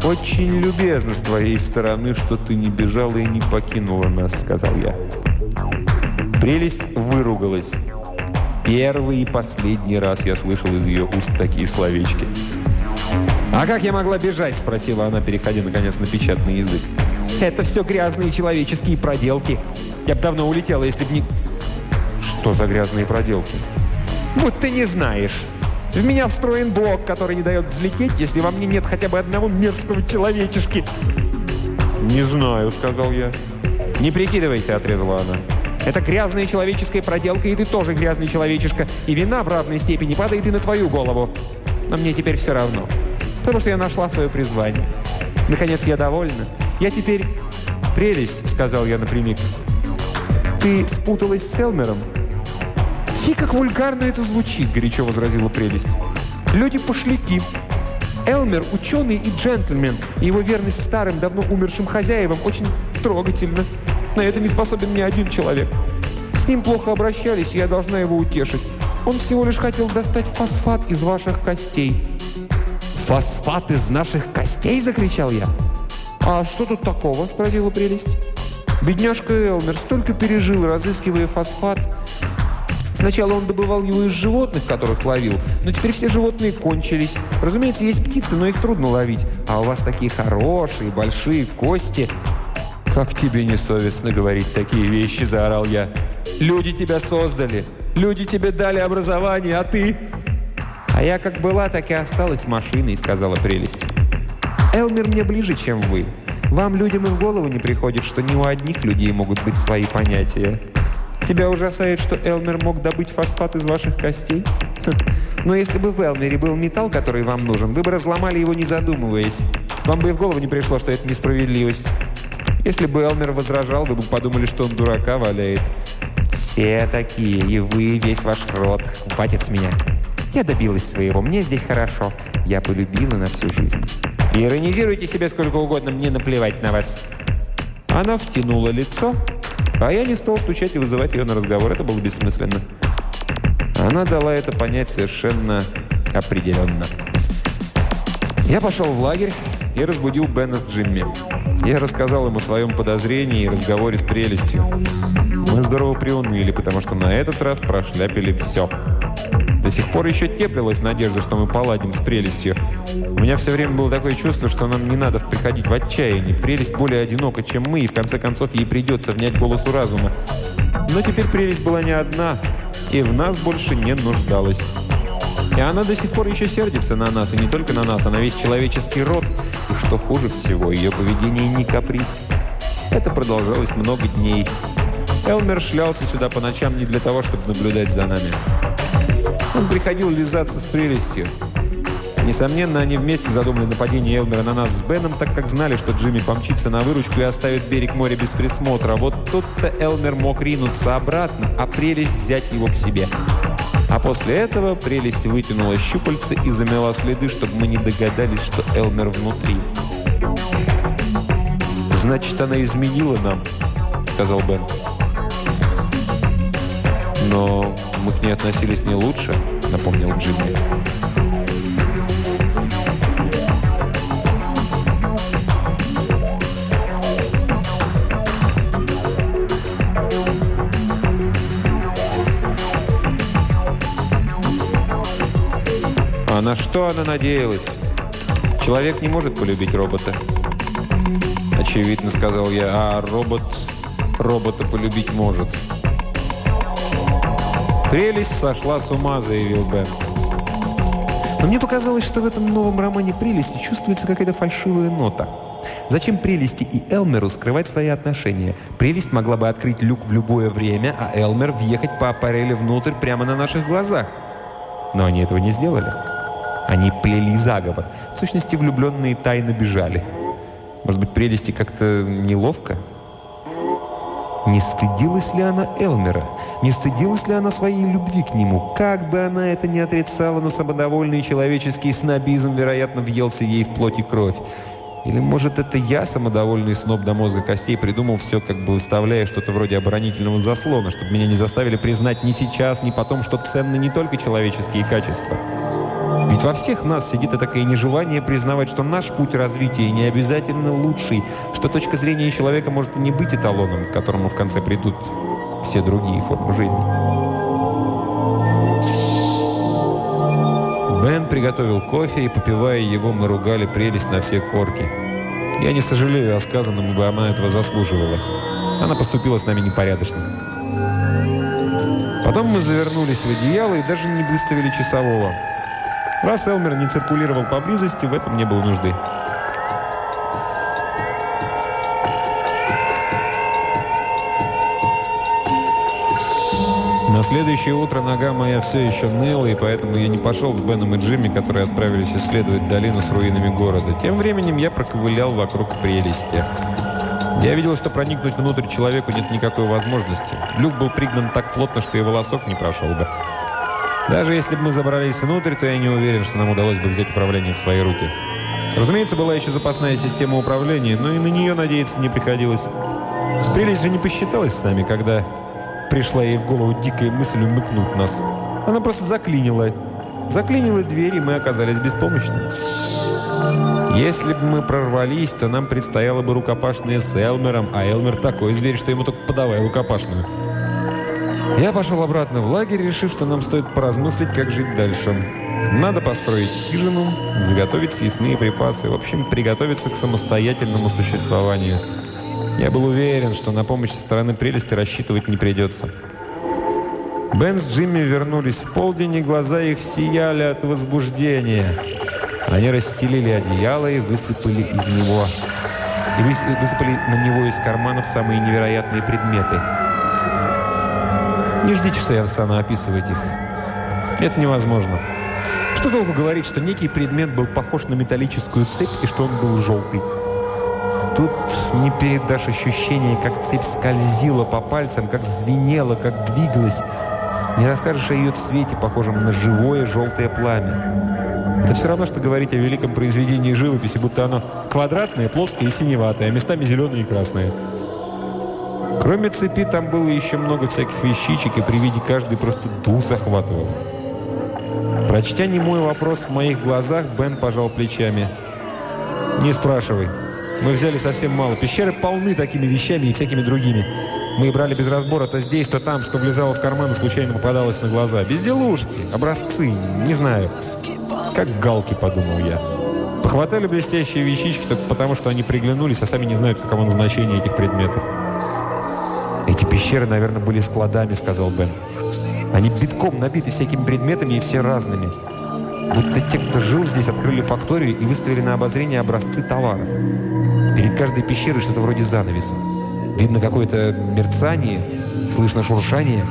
[SPEAKER 2] «Очень любезно с твоей стороны, что ты не бежала и не покинула нас», — сказал я. Прелесть выругалась. Первый и последний раз я слышал из ее уст такие словечки. «А как я могла бежать?» – спросила она, переходя, наконец, на печатный язык. «Это все грязные человеческие проделки. Я бы давно улетела, если бы не...» «Что за грязные проделки?» «Вот ты не знаешь. В меня встроен блок, который не дает взлететь, если во мне нет хотя бы одного мерзкого человечешки». «Не знаю», — сказал я. «Не прикидывайся», — отрезала она. «Это грязная человеческая проделка, и ты тоже грязный человечишка. И вина в равной степени падает и на твою голову. Но мне теперь все равно, потому что я нашла свое призвание. Наконец, я довольна. Я теперь...» «Прелесть», — сказал я напрямик. «Ты спуталась с Элмером?» «Фи, как вульгарно это звучит», — горячо возразила прелесть. «Люди пошляки. Элмер – ученый и джентльмен, и его верность старым, давно умершим хозяевам очень трогательна. На это не способен ни один человек. С ним плохо обращались, и я должна его утешить. Он всего лишь хотел достать фосфат из ваших костей». «Фосфат из наших костей?» – закричал я. «А что тут такого?» – спросила прелесть. Бедняжка Элмер столько пережил, разыскивая фосфат – Сначала он добывал его из животных, которых ловил, но теперь все животные кончились. Разумеется, есть птицы, но их трудно ловить. А у вас такие хорошие, большие кости. «Как тебе не совестно говорить такие вещи?» – заорал я. «Люди тебя создали, люди тебе дали образование, а ты...» «А я как была, так и осталась машиной», – сказала прелесть. «Элмер мне ближе, чем вы. Вам, людям, и в голову не приходит, что не у одних людей могут быть свои понятия». Тебя ужасает, что Элмер мог добыть фосфат из ваших костей? Но если бы в Элмере был металл, который вам нужен, вы бы разломали его, не задумываясь. Вам бы и в голову не пришло, что это несправедливость. Если бы Элмер возражал, вы бы подумали, что он дурака валяет. Все такие, и вы, весь ваш род. Хватит с меня. Я добилась своего, мне здесь хорошо. Я полюбила на всю жизнь. Иронизируйте себе сколько угодно, мне наплевать на вас. Она втянула лицо, а я не стал стучать и вызывать ее на разговор. Это было бессмысленно. Она дала это понять совершенно определенно. Я пошел в лагерь и разбудил Бена с Джимми. Я рассказал им о своем подозрении и разговоре с прелестью. Мы здорово приуныли, потому что на этот раз прошляпили все. До сих пор еще теплилась надежда, что мы поладим с прелестью. У меня все время было такое чувство, что нам не надо приходить в отчаяние. Прелесть более одинока, чем мы, и в конце концов ей придется внять голосу разума. Но теперь прелесть была не одна, и в нас больше не нуждалась. И она до сих пор еще сердится на нас, и не только на нас, а на весь человеческий род. И что хуже всего, ее поведение не каприз. Это продолжалось много дней. Элмер шлялся сюда по ночам не для того, чтобы наблюдать за нами. Он приходил лизаться с прелестью. Несомненно, они вместе задумали нападение Элмера на нас с Беном, так как знали, что Джимми помчится на выручку и оставит берег моря без присмотра. Вот тут-то Элмер мог ринуться обратно, а прелесть взять его к себе. А после этого прелесть вытянула щупальца и замела следы, чтобы мы не догадались, что Элмер внутри. «Значит, она изменила нам», — сказал Бен. «Но мы к ней относились не лучше», — напомнил Джимми. А на что она надеялась? Человек не может полюбить робота. Очевидно, сказал я, а робот робота полюбить может. «Прелесть сошла с ума», — заявил Бен. Но мне показалось, что в этом новом романе «Прелести» чувствуется какая-то фальшивая нота. Зачем Прелести и Элмеру скрывать свои отношения? Прелесть могла бы открыть люк в любое время, а Элмер въехать по аппареле внутрь прямо на наших глазах. Но они этого не сделали. Они плели заговор. В сущности, влюбленные тайно бежали. Может быть, Прелести как-то неловко? Не стыдилась ли она Элмера? Не стыдилась ли она своей любви к нему? Как бы она это ни отрицала, но самодовольный человеческий снобизм, вероятно, въелся ей в плоть и кровь. Или, может, это я, самодовольный сноб до мозга костей, придумал все, как бы выставляя что-то вроде оборонительного заслона, чтобы меня не заставили признать ни сейчас, ни потом, что ценны не только человеческие качества. Ведь во всех нас сидит и такое нежелание признавать, что наш путь развития не обязательно лучший, что точка зрения человека может и не быть эталоном, к которому в конце придут все другие формы жизни. Бен приготовил кофе, и, попивая его, мы ругали прелесть на все корки. Я не сожалею о сказанном, ибо она этого заслуживала. Она поступила с нами непорядочно. Потом мы завернулись в одеяло и даже не выставили часового. Раз Элмер не циркулировал поблизости, в этом не было нужды. На следующее утро нога моя все еще ныла, и поэтому я не пошел с Беном и Джимми, которые отправились исследовать долину с руинами города. Тем временем я проковылял вокруг прелести. Я видел, что проникнуть внутрь человеку нет никакой возможности. Люк был пригнан так плотно, что и волосок не прошел бы. Даже если бы мы забрались внутрь, то я не уверен, что нам удалось бы взять управление в свои руки. Разумеется, была еще запасная система управления, но и на нее надеяться не приходилось. Прелесть же не посчиталась с нами, когда пришла ей в голову дикая мысль умыкнуть нас. Она просто заклинила. Заклинила дверь, и мы оказались беспомощны. Если бы мы прорвались, то нам предстояло бы рукопашная с Элмером, а Элмер такой зверь, что ему только подавай рукопашную. Я пошел обратно в лагерь, решив, что нам стоит поразмыслить, как жить дальше. Надо построить хижину, заготовить съестные припасы, в общем, приготовиться к самостоятельному существованию. Я был уверен, что на помощь со стороны прелести рассчитывать не придется. Бен с Джимми вернулись в полдень, и глаза их сияли от возбуждения. Они расстелили одеяло и высыпали из него. И высыпали на него из карманов самые невероятные предметы. Не ждите, что я стану описывать их. Это невозможно. Что толку говорить, что некий предмет был похож на металлическую цепь и что он был желтый? Тут не передашь ощущение, как цепь скользила по пальцам, как звенела, как двигалась. Не расскажешь о ее цвете, похожем на живое желтое пламя. Это все равно, что говорить о великом произведении живописи, будто оно квадратное, плоское и синеватое, а местами зеленое и красное. Кроме цепи, там было еще много всяких вещичек, и при виде каждой просто дух захватывал. Прочтя не мой вопрос в моих глазах, Бен пожал плечами. «Не спрашивай». Мы взяли совсем мало. Пещеры полны такими вещами и всякими другими. Мы брали без разбора то здесь, то там, что влезало в карман и случайно попадалось на глаза. Безделушки, образцы, не знаю. Как галки, подумал я. Похватали блестящие вещички только потому, что они приглянулись, а сами не знают, каково назначение этих предметов. «Эти пещеры, наверное, были складами», — сказал Бен. «Они битком набиты всякими предметами и все разными. Будто те, кто жил здесь, открыли факторию и выставили на обозрение образцы товаров. Перед каждой пещерой что-то вроде занавеса. Видно какое-то мерцание, слышно шуршание,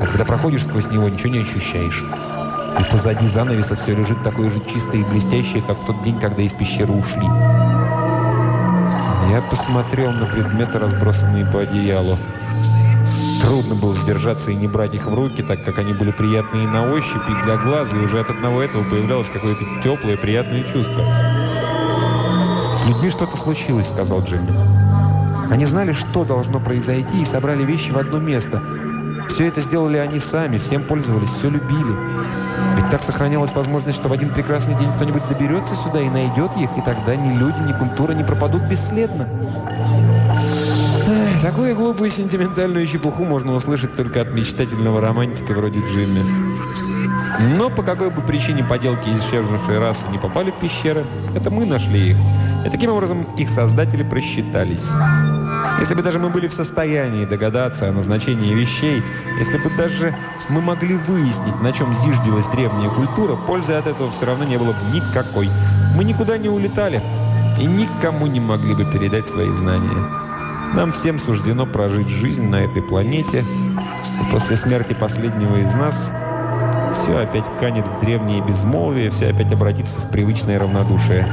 [SPEAKER 2] а когда проходишь сквозь него, ничего не ощущаешь. И позади занавеса все лежит такое же чистое и блестящее, как в тот день, когда из пещеры ушли. Я посмотрел на предметы, разбросанные по одеялу. Трудно было сдержаться и не брать их в руки, так как они были приятные на ощупь и для глаз, и уже от одного этого появлялось какое-то теплое, приятное чувство людьми что-то случилось», — сказал Джимми. «Они знали, что должно произойти, и собрали вещи в одно место. Все это сделали они сами, всем пользовались, все любили. Ведь так сохранялась возможность, что в один прекрасный день кто-нибудь доберется сюда и найдет их, и тогда ни люди, ни культура не пропадут бесследно». Такую глупую сентиментальную чепуху можно услышать только от мечтательного романтика вроде Джимми. Но по какой бы причине поделки исчезнувшей расы не попали в пещеры, это мы нашли их. И таким образом их создатели просчитались. Если бы даже мы были в состоянии догадаться о назначении вещей, если бы даже мы могли выяснить, на чем зиждилась древняя культура, пользы от этого все равно не было бы никакой. Мы никуда не улетали и никому не могли бы передать свои знания. Нам всем суждено прожить жизнь на этой планете, и после смерти последнего из нас все опять канет в древнее безмолвие, все опять обратится в привычное равнодушие.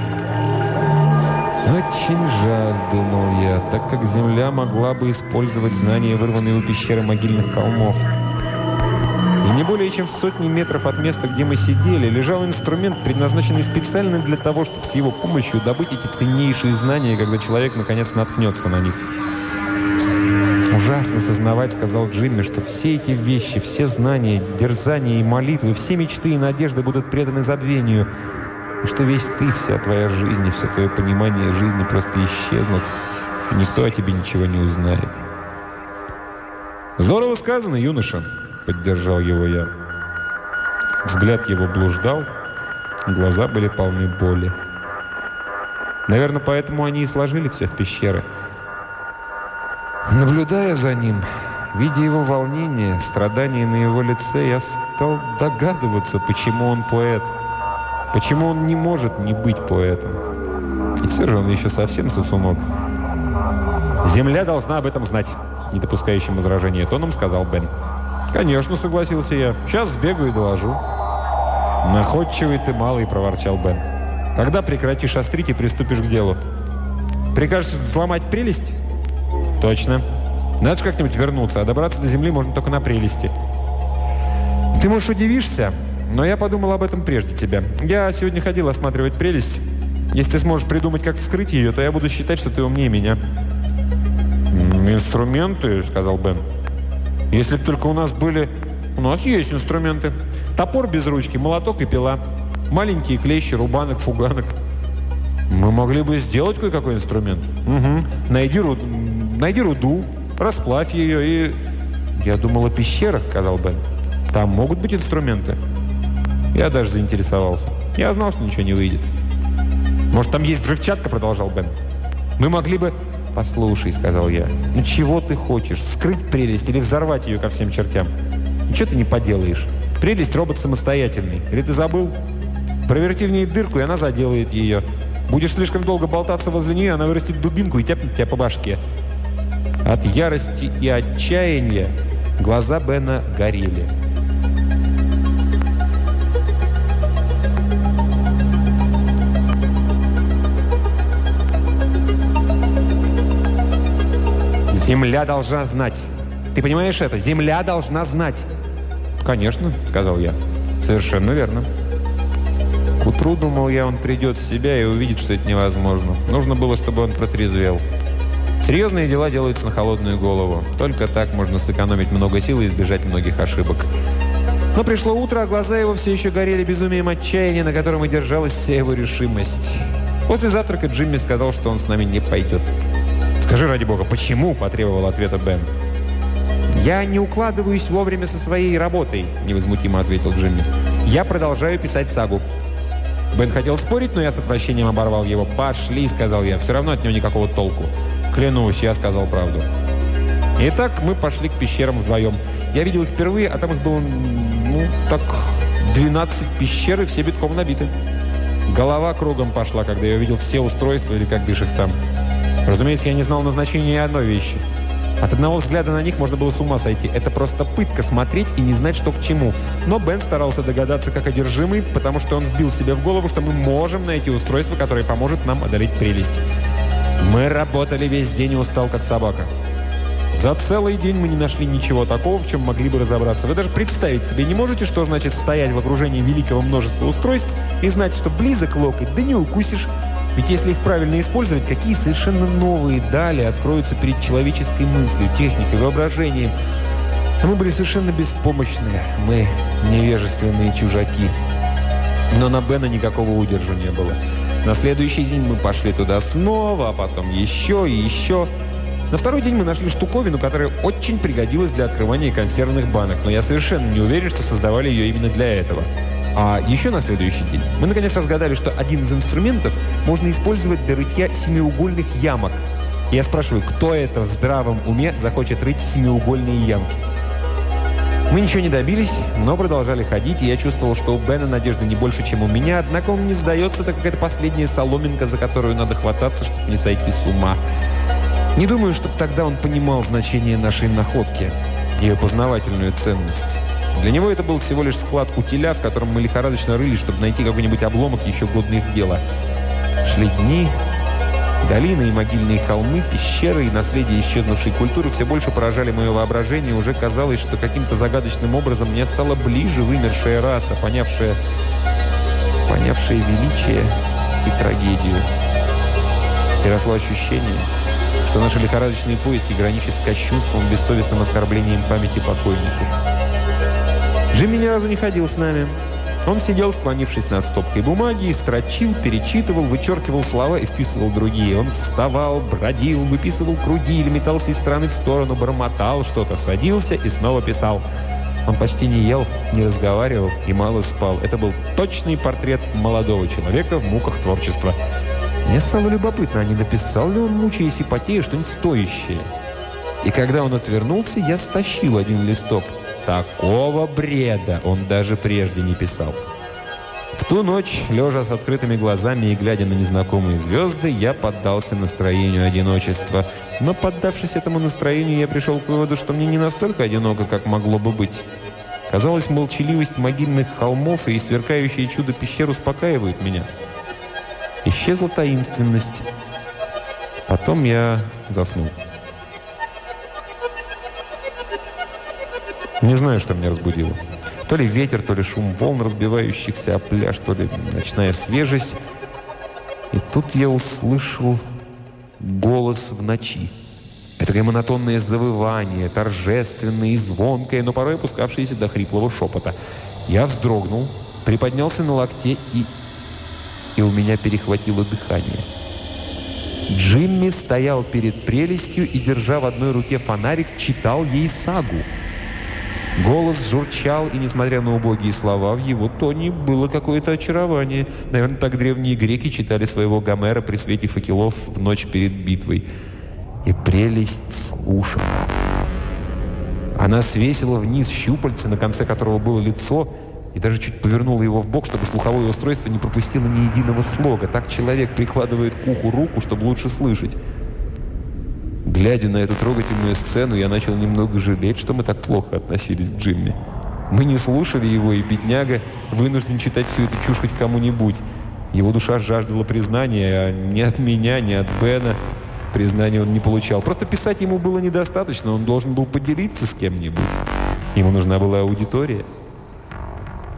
[SPEAKER 2] «Очень жаль», — думал я, так как Земля могла бы использовать знания, вырванные у пещеры могильных холмов. И не более чем в сотни метров от места, где мы сидели, лежал инструмент, предназначенный специально для того, чтобы с его помощью добыть эти ценнейшие знания, когда человек наконец наткнется на них. «Ужасно сознавать», — сказал Джимми, «что все эти вещи, все знания, дерзания и молитвы, все мечты и надежды будут преданы забвению» и что весь ты, вся твоя жизнь и все твое понимание жизни просто исчезнут, и никто о тебе ничего не узнает. «Здорово сказано, юноша!» — поддержал его я. Взгляд его блуждал, глаза были полны боли. Наверное, поэтому они и сложили все в пещеры. Наблюдая за ним, видя его волнение, страдания на его лице, я стал догадываться, почему он поэт — Почему он не может не быть поэтом? И все же он еще совсем сосунок. «Земля должна об этом знать», – не допускающим возражения тоном сказал Бен. «Конечно», – согласился я. «Сейчас сбегаю и доложу». «Находчивый ты малый», – проворчал Бен. «Когда прекратишь острить и приступишь к делу?» «Прикажешь сломать прелесть?» «Точно. Надо же как-нибудь вернуться, а добраться до земли можно только на прелести». «Ты, можешь, удивишься, но я подумал об этом прежде тебя. Я сегодня ходил осматривать прелесть. Если ты сможешь придумать, как вскрыть ее, то я буду считать, что ты умнее меня». «Инструменты», — сказал Бен. «Если бы только у нас были...» «У нас есть инструменты. Топор без ручки, молоток и пила. Маленькие клещи, рубанок, фуганок». «Мы могли бы сделать кое-какой инструмент». «Угу. Найди, руд... Найди руду, расплавь ее и...» «Я думал о пещерах», — сказал Бен. «Там могут быть инструменты». Я даже заинтересовался. Я знал, что ничего не выйдет. «Может, там есть взрывчатка?» – продолжал Бен. «Мы могли бы...» «Послушай», – сказал я. «Ну чего ты хочешь? Скрыть прелесть или взорвать ее ко всем чертям? Ничего ты не поделаешь. Прелесть – робот самостоятельный. Или ты забыл? Проверти в ней дырку, и она заделает ее. Будешь слишком долго болтаться возле нее, она вырастет дубинку и тяпнет тебя по башке». От ярости и отчаяния глаза Бена горели. Земля должна знать. Ты понимаешь это? Земля должна знать. Конечно, сказал я. Совершенно верно. К утру, думал я, он придет в себя и увидит, что это невозможно. Нужно было, чтобы он протрезвел. Серьезные дела делаются на холодную голову. Только так можно сэкономить много сил и избежать многих ошибок. Но пришло утро, а глаза его все еще горели безумием отчаяния, на котором и держалась вся его решимость. После завтрака Джимми сказал, что он с нами не пойдет. «Скажи, ради бога, почему?» – потребовал ответа Бен. «Я не укладываюсь вовремя со своей работой», – невозмутимо ответил Джимми. «Я продолжаю писать сагу». Бен хотел спорить, но я с отвращением оборвал его. «Пошли», – сказал я, – «все равно от него никакого толку». «Клянусь, я сказал правду». Итак, мы пошли к пещерам вдвоем. Я видел их впервые, а там их было, ну, так, 12 пещер, и все битком набиты. Голова кругом пошла, когда я увидел все устройства, или как бишь их там. Разумеется, я не знал назначения одной вещи. От одного взгляда на них можно было с ума сойти. Это просто пытка смотреть и не знать, что к чему. Но Бен старался догадаться как одержимый, потому что он вбил себе в голову, что мы можем найти устройство, которое поможет нам одолеть прелесть. Мы работали весь день и устал, как собака. За целый день мы не нашли ничего такого, в чем могли бы разобраться. Вы даже представить себе не можете, что значит стоять в окружении великого множества устройств и знать, что близок локоть, да не укусишь, ведь если их правильно использовать, какие совершенно новые дали откроются перед человеческой мыслью, техникой, воображением. А мы были совершенно беспомощные. Мы невежественные чужаки. Но на Бена никакого удержу не было. На следующий день мы пошли туда снова, а потом еще и еще. На второй день мы нашли штуковину, которая очень пригодилась для открывания консервных банок, но я совершенно не уверен, что создавали ее именно для этого. А еще на следующий день мы наконец разгадали, что один из инструментов можно использовать для рытья семиугольных ямок. Я спрашиваю, кто это в здравом уме захочет рыть семиугольные ямки? Мы ничего не добились, но продолжали ходить, и я чувствовал, что у Бена надежды не больше, чем у меня, однако он не сдается, так как это последняя соломинка, за которую надо хвататься, чтобы не сойти с ума. Не думаю, чтобы тогда он понимал значение нашей находки, ее познавательную ценность. Для него это был всего лишь склад утиля, в котором мы лихорадочно рыли, чтобы найти какой-нибудь обломок еще годный в дело. Шли дни, долины и могильные холмы, пещеры и наследие исчезнувшей культуры все больше поражали мое воображение, уже казалось, что каким-то загадочным образом мне стала ближе вымершая раса, понявшая, понявшая величие и трагедию. И росло ощущение, что наши лихорадочные поиски граничат с кощунством, бессовестным оскорблением памяти покойников. Джимми ни разу не ходил с нами. Он сидел, склонившись над стопкой бумаги, и строчил, перечитывал, вычеркивал слова и вписывал другие. Он вставал, бродил, выписывал круги или метался из стороны в сторону, бормотал что-то, садился и снова писал. Он почти не ел, не разговаривал и мало спал. Это был точный портрет молодого человека в муках творчества. Мне стало любопытно, а не написал ли он, мучаясь и потея, что-нибудь стоящее. И когда он отвернулся, я стащил один листок – Такого бреда он даже прежде не писал. В ту ночь, лежа с открытыми глазами и глядя на незнакомые звезды, я поддался настроению одиночества. Но, поддавшись этому настроению, я пришел к выводу, что мне не настолько одиноко, как могло бы быть. Казалось, молчаливость могильных холмов и сверкающее чудо пещер успокаивают меня. Исчезла таинственность. Потом я заснул. Не знаю, что меня разбудило. То ли ветер, то ли шум волн, разбивающихся о пляж, то ли ночная свежесть. И тут я услышал голос в ночи. Это монотонное завывание, торжественное и звонкое, но порой опускавшееся до хриплого шепота. Я вздрогнул, приподнялся на локте и... И у меня перехватило дыхание. Джимми стоял перед прелестью и, держа в одной руке фонарик, читал ей сагу. Голос журчал, и, несмотря на убогие слова, в его тоне было какое-то очарование. Наверное, так древние греки читали своего Гомера при свете факелов в ночь перед битвой. И прелесть слушала. Она свесила вниз щупальце, на конце которого было лицо, и даже чуть повернула его в бок, чтобы слуховое устройство не пропустило ни единого слога. Так человек прикладывает к уху руку, чтобы лучше слышать. Глядя на эту трогательную сцену, я начал немного жалеть, что мы так плохо относились к Джимми. Мы не слушали его, и бедняга вынужден читать всю эту чушь хоть кому-нибудь. Его душа жаждала признания, а ни от меня, ни от Бена признания он не получал. Просто писать ему было недостаточно, он должен был поделиться с кем-нибудь. Ему нужна была аудитория.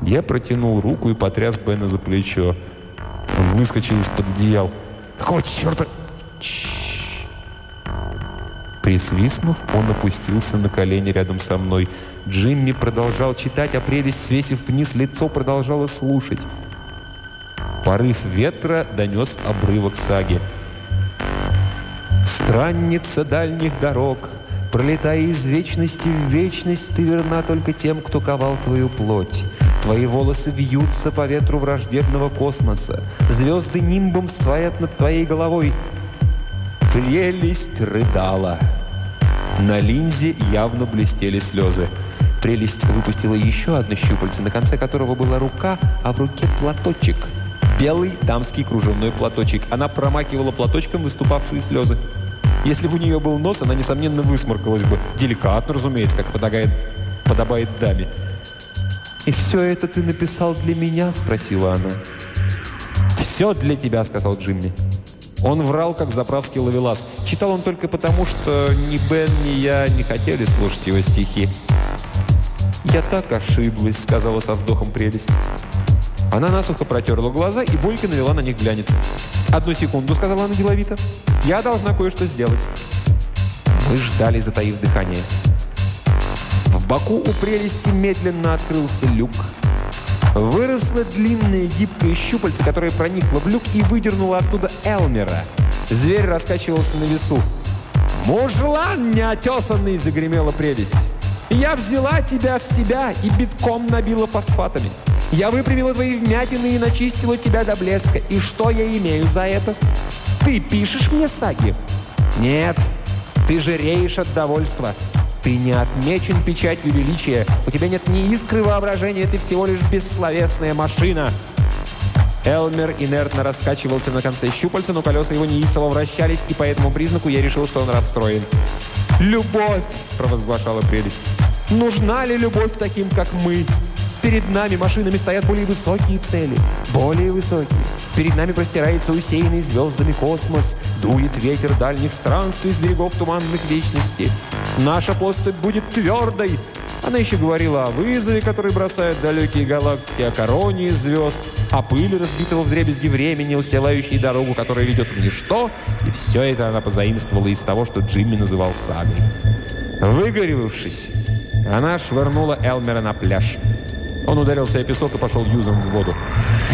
[SPEAKER 2] Я протянул руку и потряс Бена за плечо. Он выскочил из-под одеял. «Какого черта?» Чш Присвистнув, он опустился на колени рядом со мной. Джимми продолжал читать, а прелесть, свесив вниз лицо, продолжала слушать. Порыв ветра донес обрывок саги. «Странница дальних дорог, пролетая из вечности в вечность, ты верна только тем, кто ковал твою плоть». Твои волосы вьются по ветру враждебного космоса. Звезды нимбом стоят над твоей головой. Прелесть рыдала. На линзе явно блестели слезы. Прелесть выпустила еще одно щупальце, на конце которого была рука, а в руке платочек. Белый дамский кружевной платочек. Она промакивала платочком выступавшие слезы. Если бы у нее был нос, она, несомненно, высморкалась бы. Деликатно, разумеется, как подобает, подобает даме. «И все это ты написал для меня?» – спросила она. «Все для тебя», – сказал Джимми. Он врал, как заправский ловелас. Читал он только потому, что ни Бен, ни я не хотели слушать его стихи. «Я так ошиблась», — сказала со вздохом прелесть. Она насухо протерла глаза и бойко навела на них глянец. «Одну секунду», — сказала она деловито. «Я должна кое-что сделать». Мы ждали, затаив дыхание. В боку у прелести медленно открылся люк. Выросло длинное гибкое щупальце, которое проникло в люк и выдернуло оттуда Элмера. Зверь раскачивался на весу. «Мужлан неотесанный!» – загремела прелесть. «Я взяла тебя в себя и битком набила фосфатами. Я выпрямила твои вмятины и начистила тебя до блеска. И что я имею за это? Ты пишешь мне саги?» «Нет, ты жиреешь от довольства. Ты не отмечен печатью величия. У тебя нет ни искры воображения, ты всего лишь бессловесная машина. Элмер инертно раскачивался на конце щупальца, но колеса его неистово вращались, и по этому признаку я решил, что он расстроен. «Любовь!» – провозглашала прелесть. «Нужна ли любовь таким, как мы?» Перед нами машинами стоят более высокие цели, более высокие. Перед нами простирается усеянный звездами космос, дует ветер дальних странствий с берегов туманных вечностей. Наша поступь будет твердой. Она еще говорила о вызове, который бросают далекие галактики, о короне из звезд, о пыли, разбитого в дребезги времени, устилающей дорогу, которая ведет в ничто. И все это она позаимствовала из того, что Джимми называл сагой. Выгоревавшись, она швырнула Элмера на пляж. Он ударился о песок и пошел юзом в воду.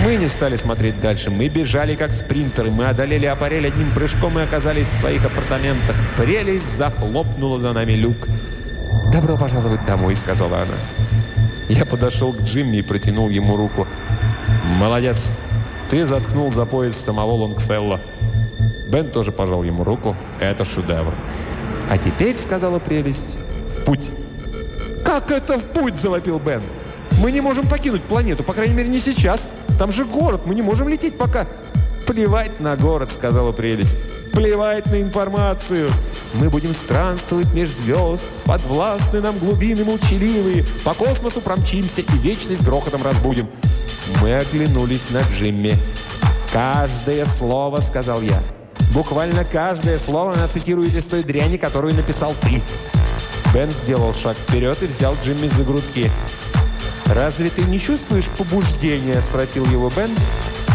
[SPEAKER 2] Мы не стали смотреть дальше. Мы бежали, как спринтеры. Мы одолели аппарель одним прыжком и оказались в своих апартаментах. Прелесть захлопнула за нами люк. «Добро пожаловать домой», — сказала она. Я подошел к Джимми и протянул ему руку. «Молодец! Ты заткнул за пояс самого Лонгфелла». Бен тоже пожал ему руку. «Это шедевр». «А теперь», — сказала прелесть, — «в путь». «Как это в путь?» — завопил Бен. Мы не можем покинуть планету, по крайней мере, не сейчас. Там же город, мы не можем лететь пока. Плевать на город, сказала прелесть. Плевать на информацию. Мы будем странствовать меж звезд, подвластны нам глубины молчаливые. По космосу промчимся и вечность грохотом разбудим. Мы оглянулись на Джимми. «Каждое слово», — сказал я. «Буквально каждое слово она цитирует из той дряни, которую написал ты». Бен сделал шаг вперед и взял Джимми за грудки. «Разве ты не чувствуешь побуждения?» – спросил его Бен.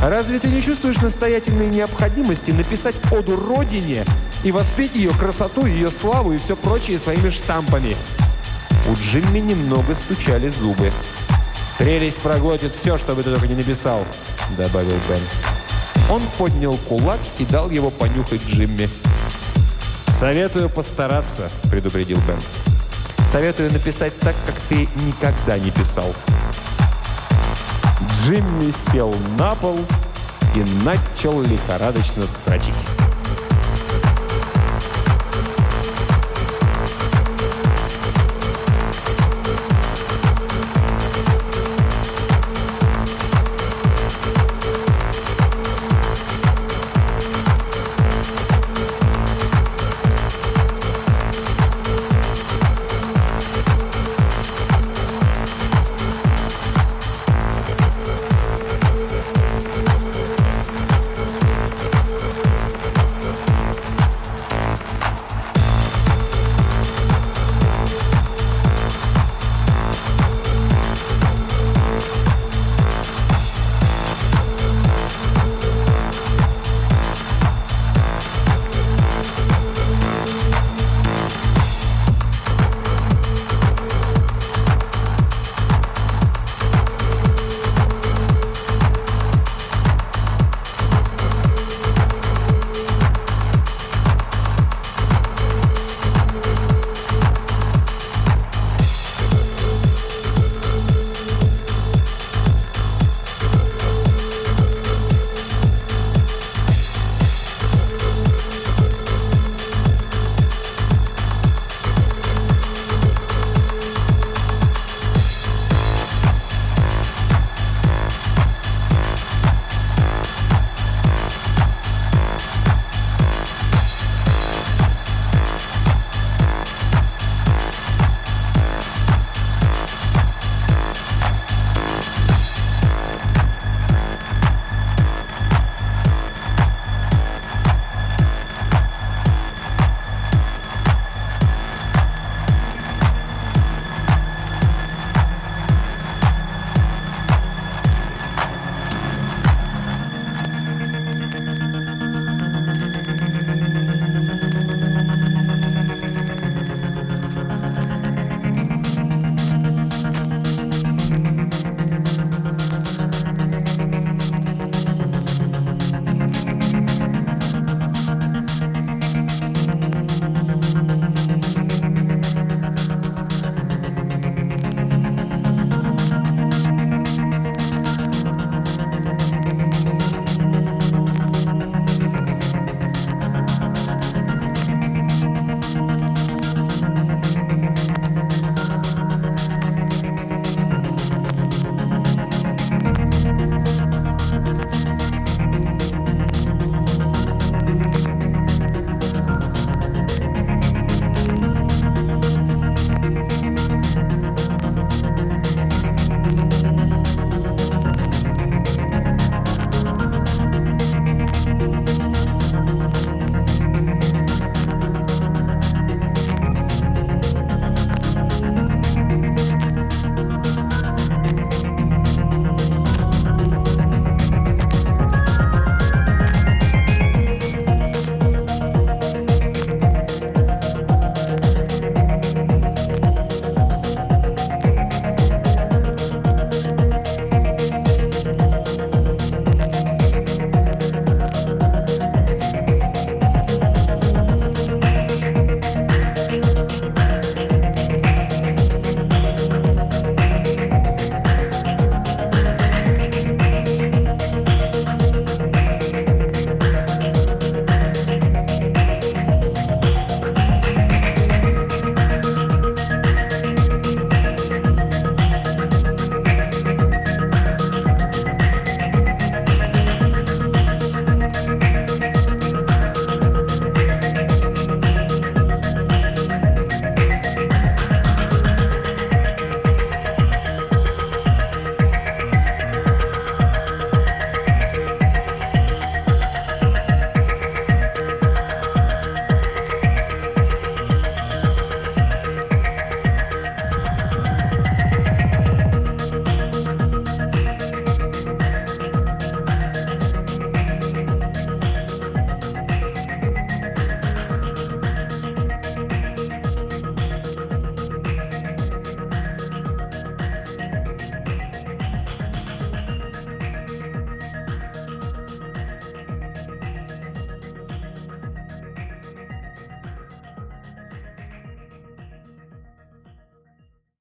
[SPEAKER 2] «Разве ты не чувствуешь настоятельной необходимости написать оду Родине и воспеть ее красоту, ее славу и все прочее своими штампами?» У Джимми немного стучали зубы. «Прелесть проглотит все, что бы ты только не написал», – добавил Бен. Он поднял кулак и дал его понюхать Джимми. «Советую постараться», – предупредил Бен. Советую написать так, как ты никогда не писал. Джимми сел на пол и начал лихорадочно строчить.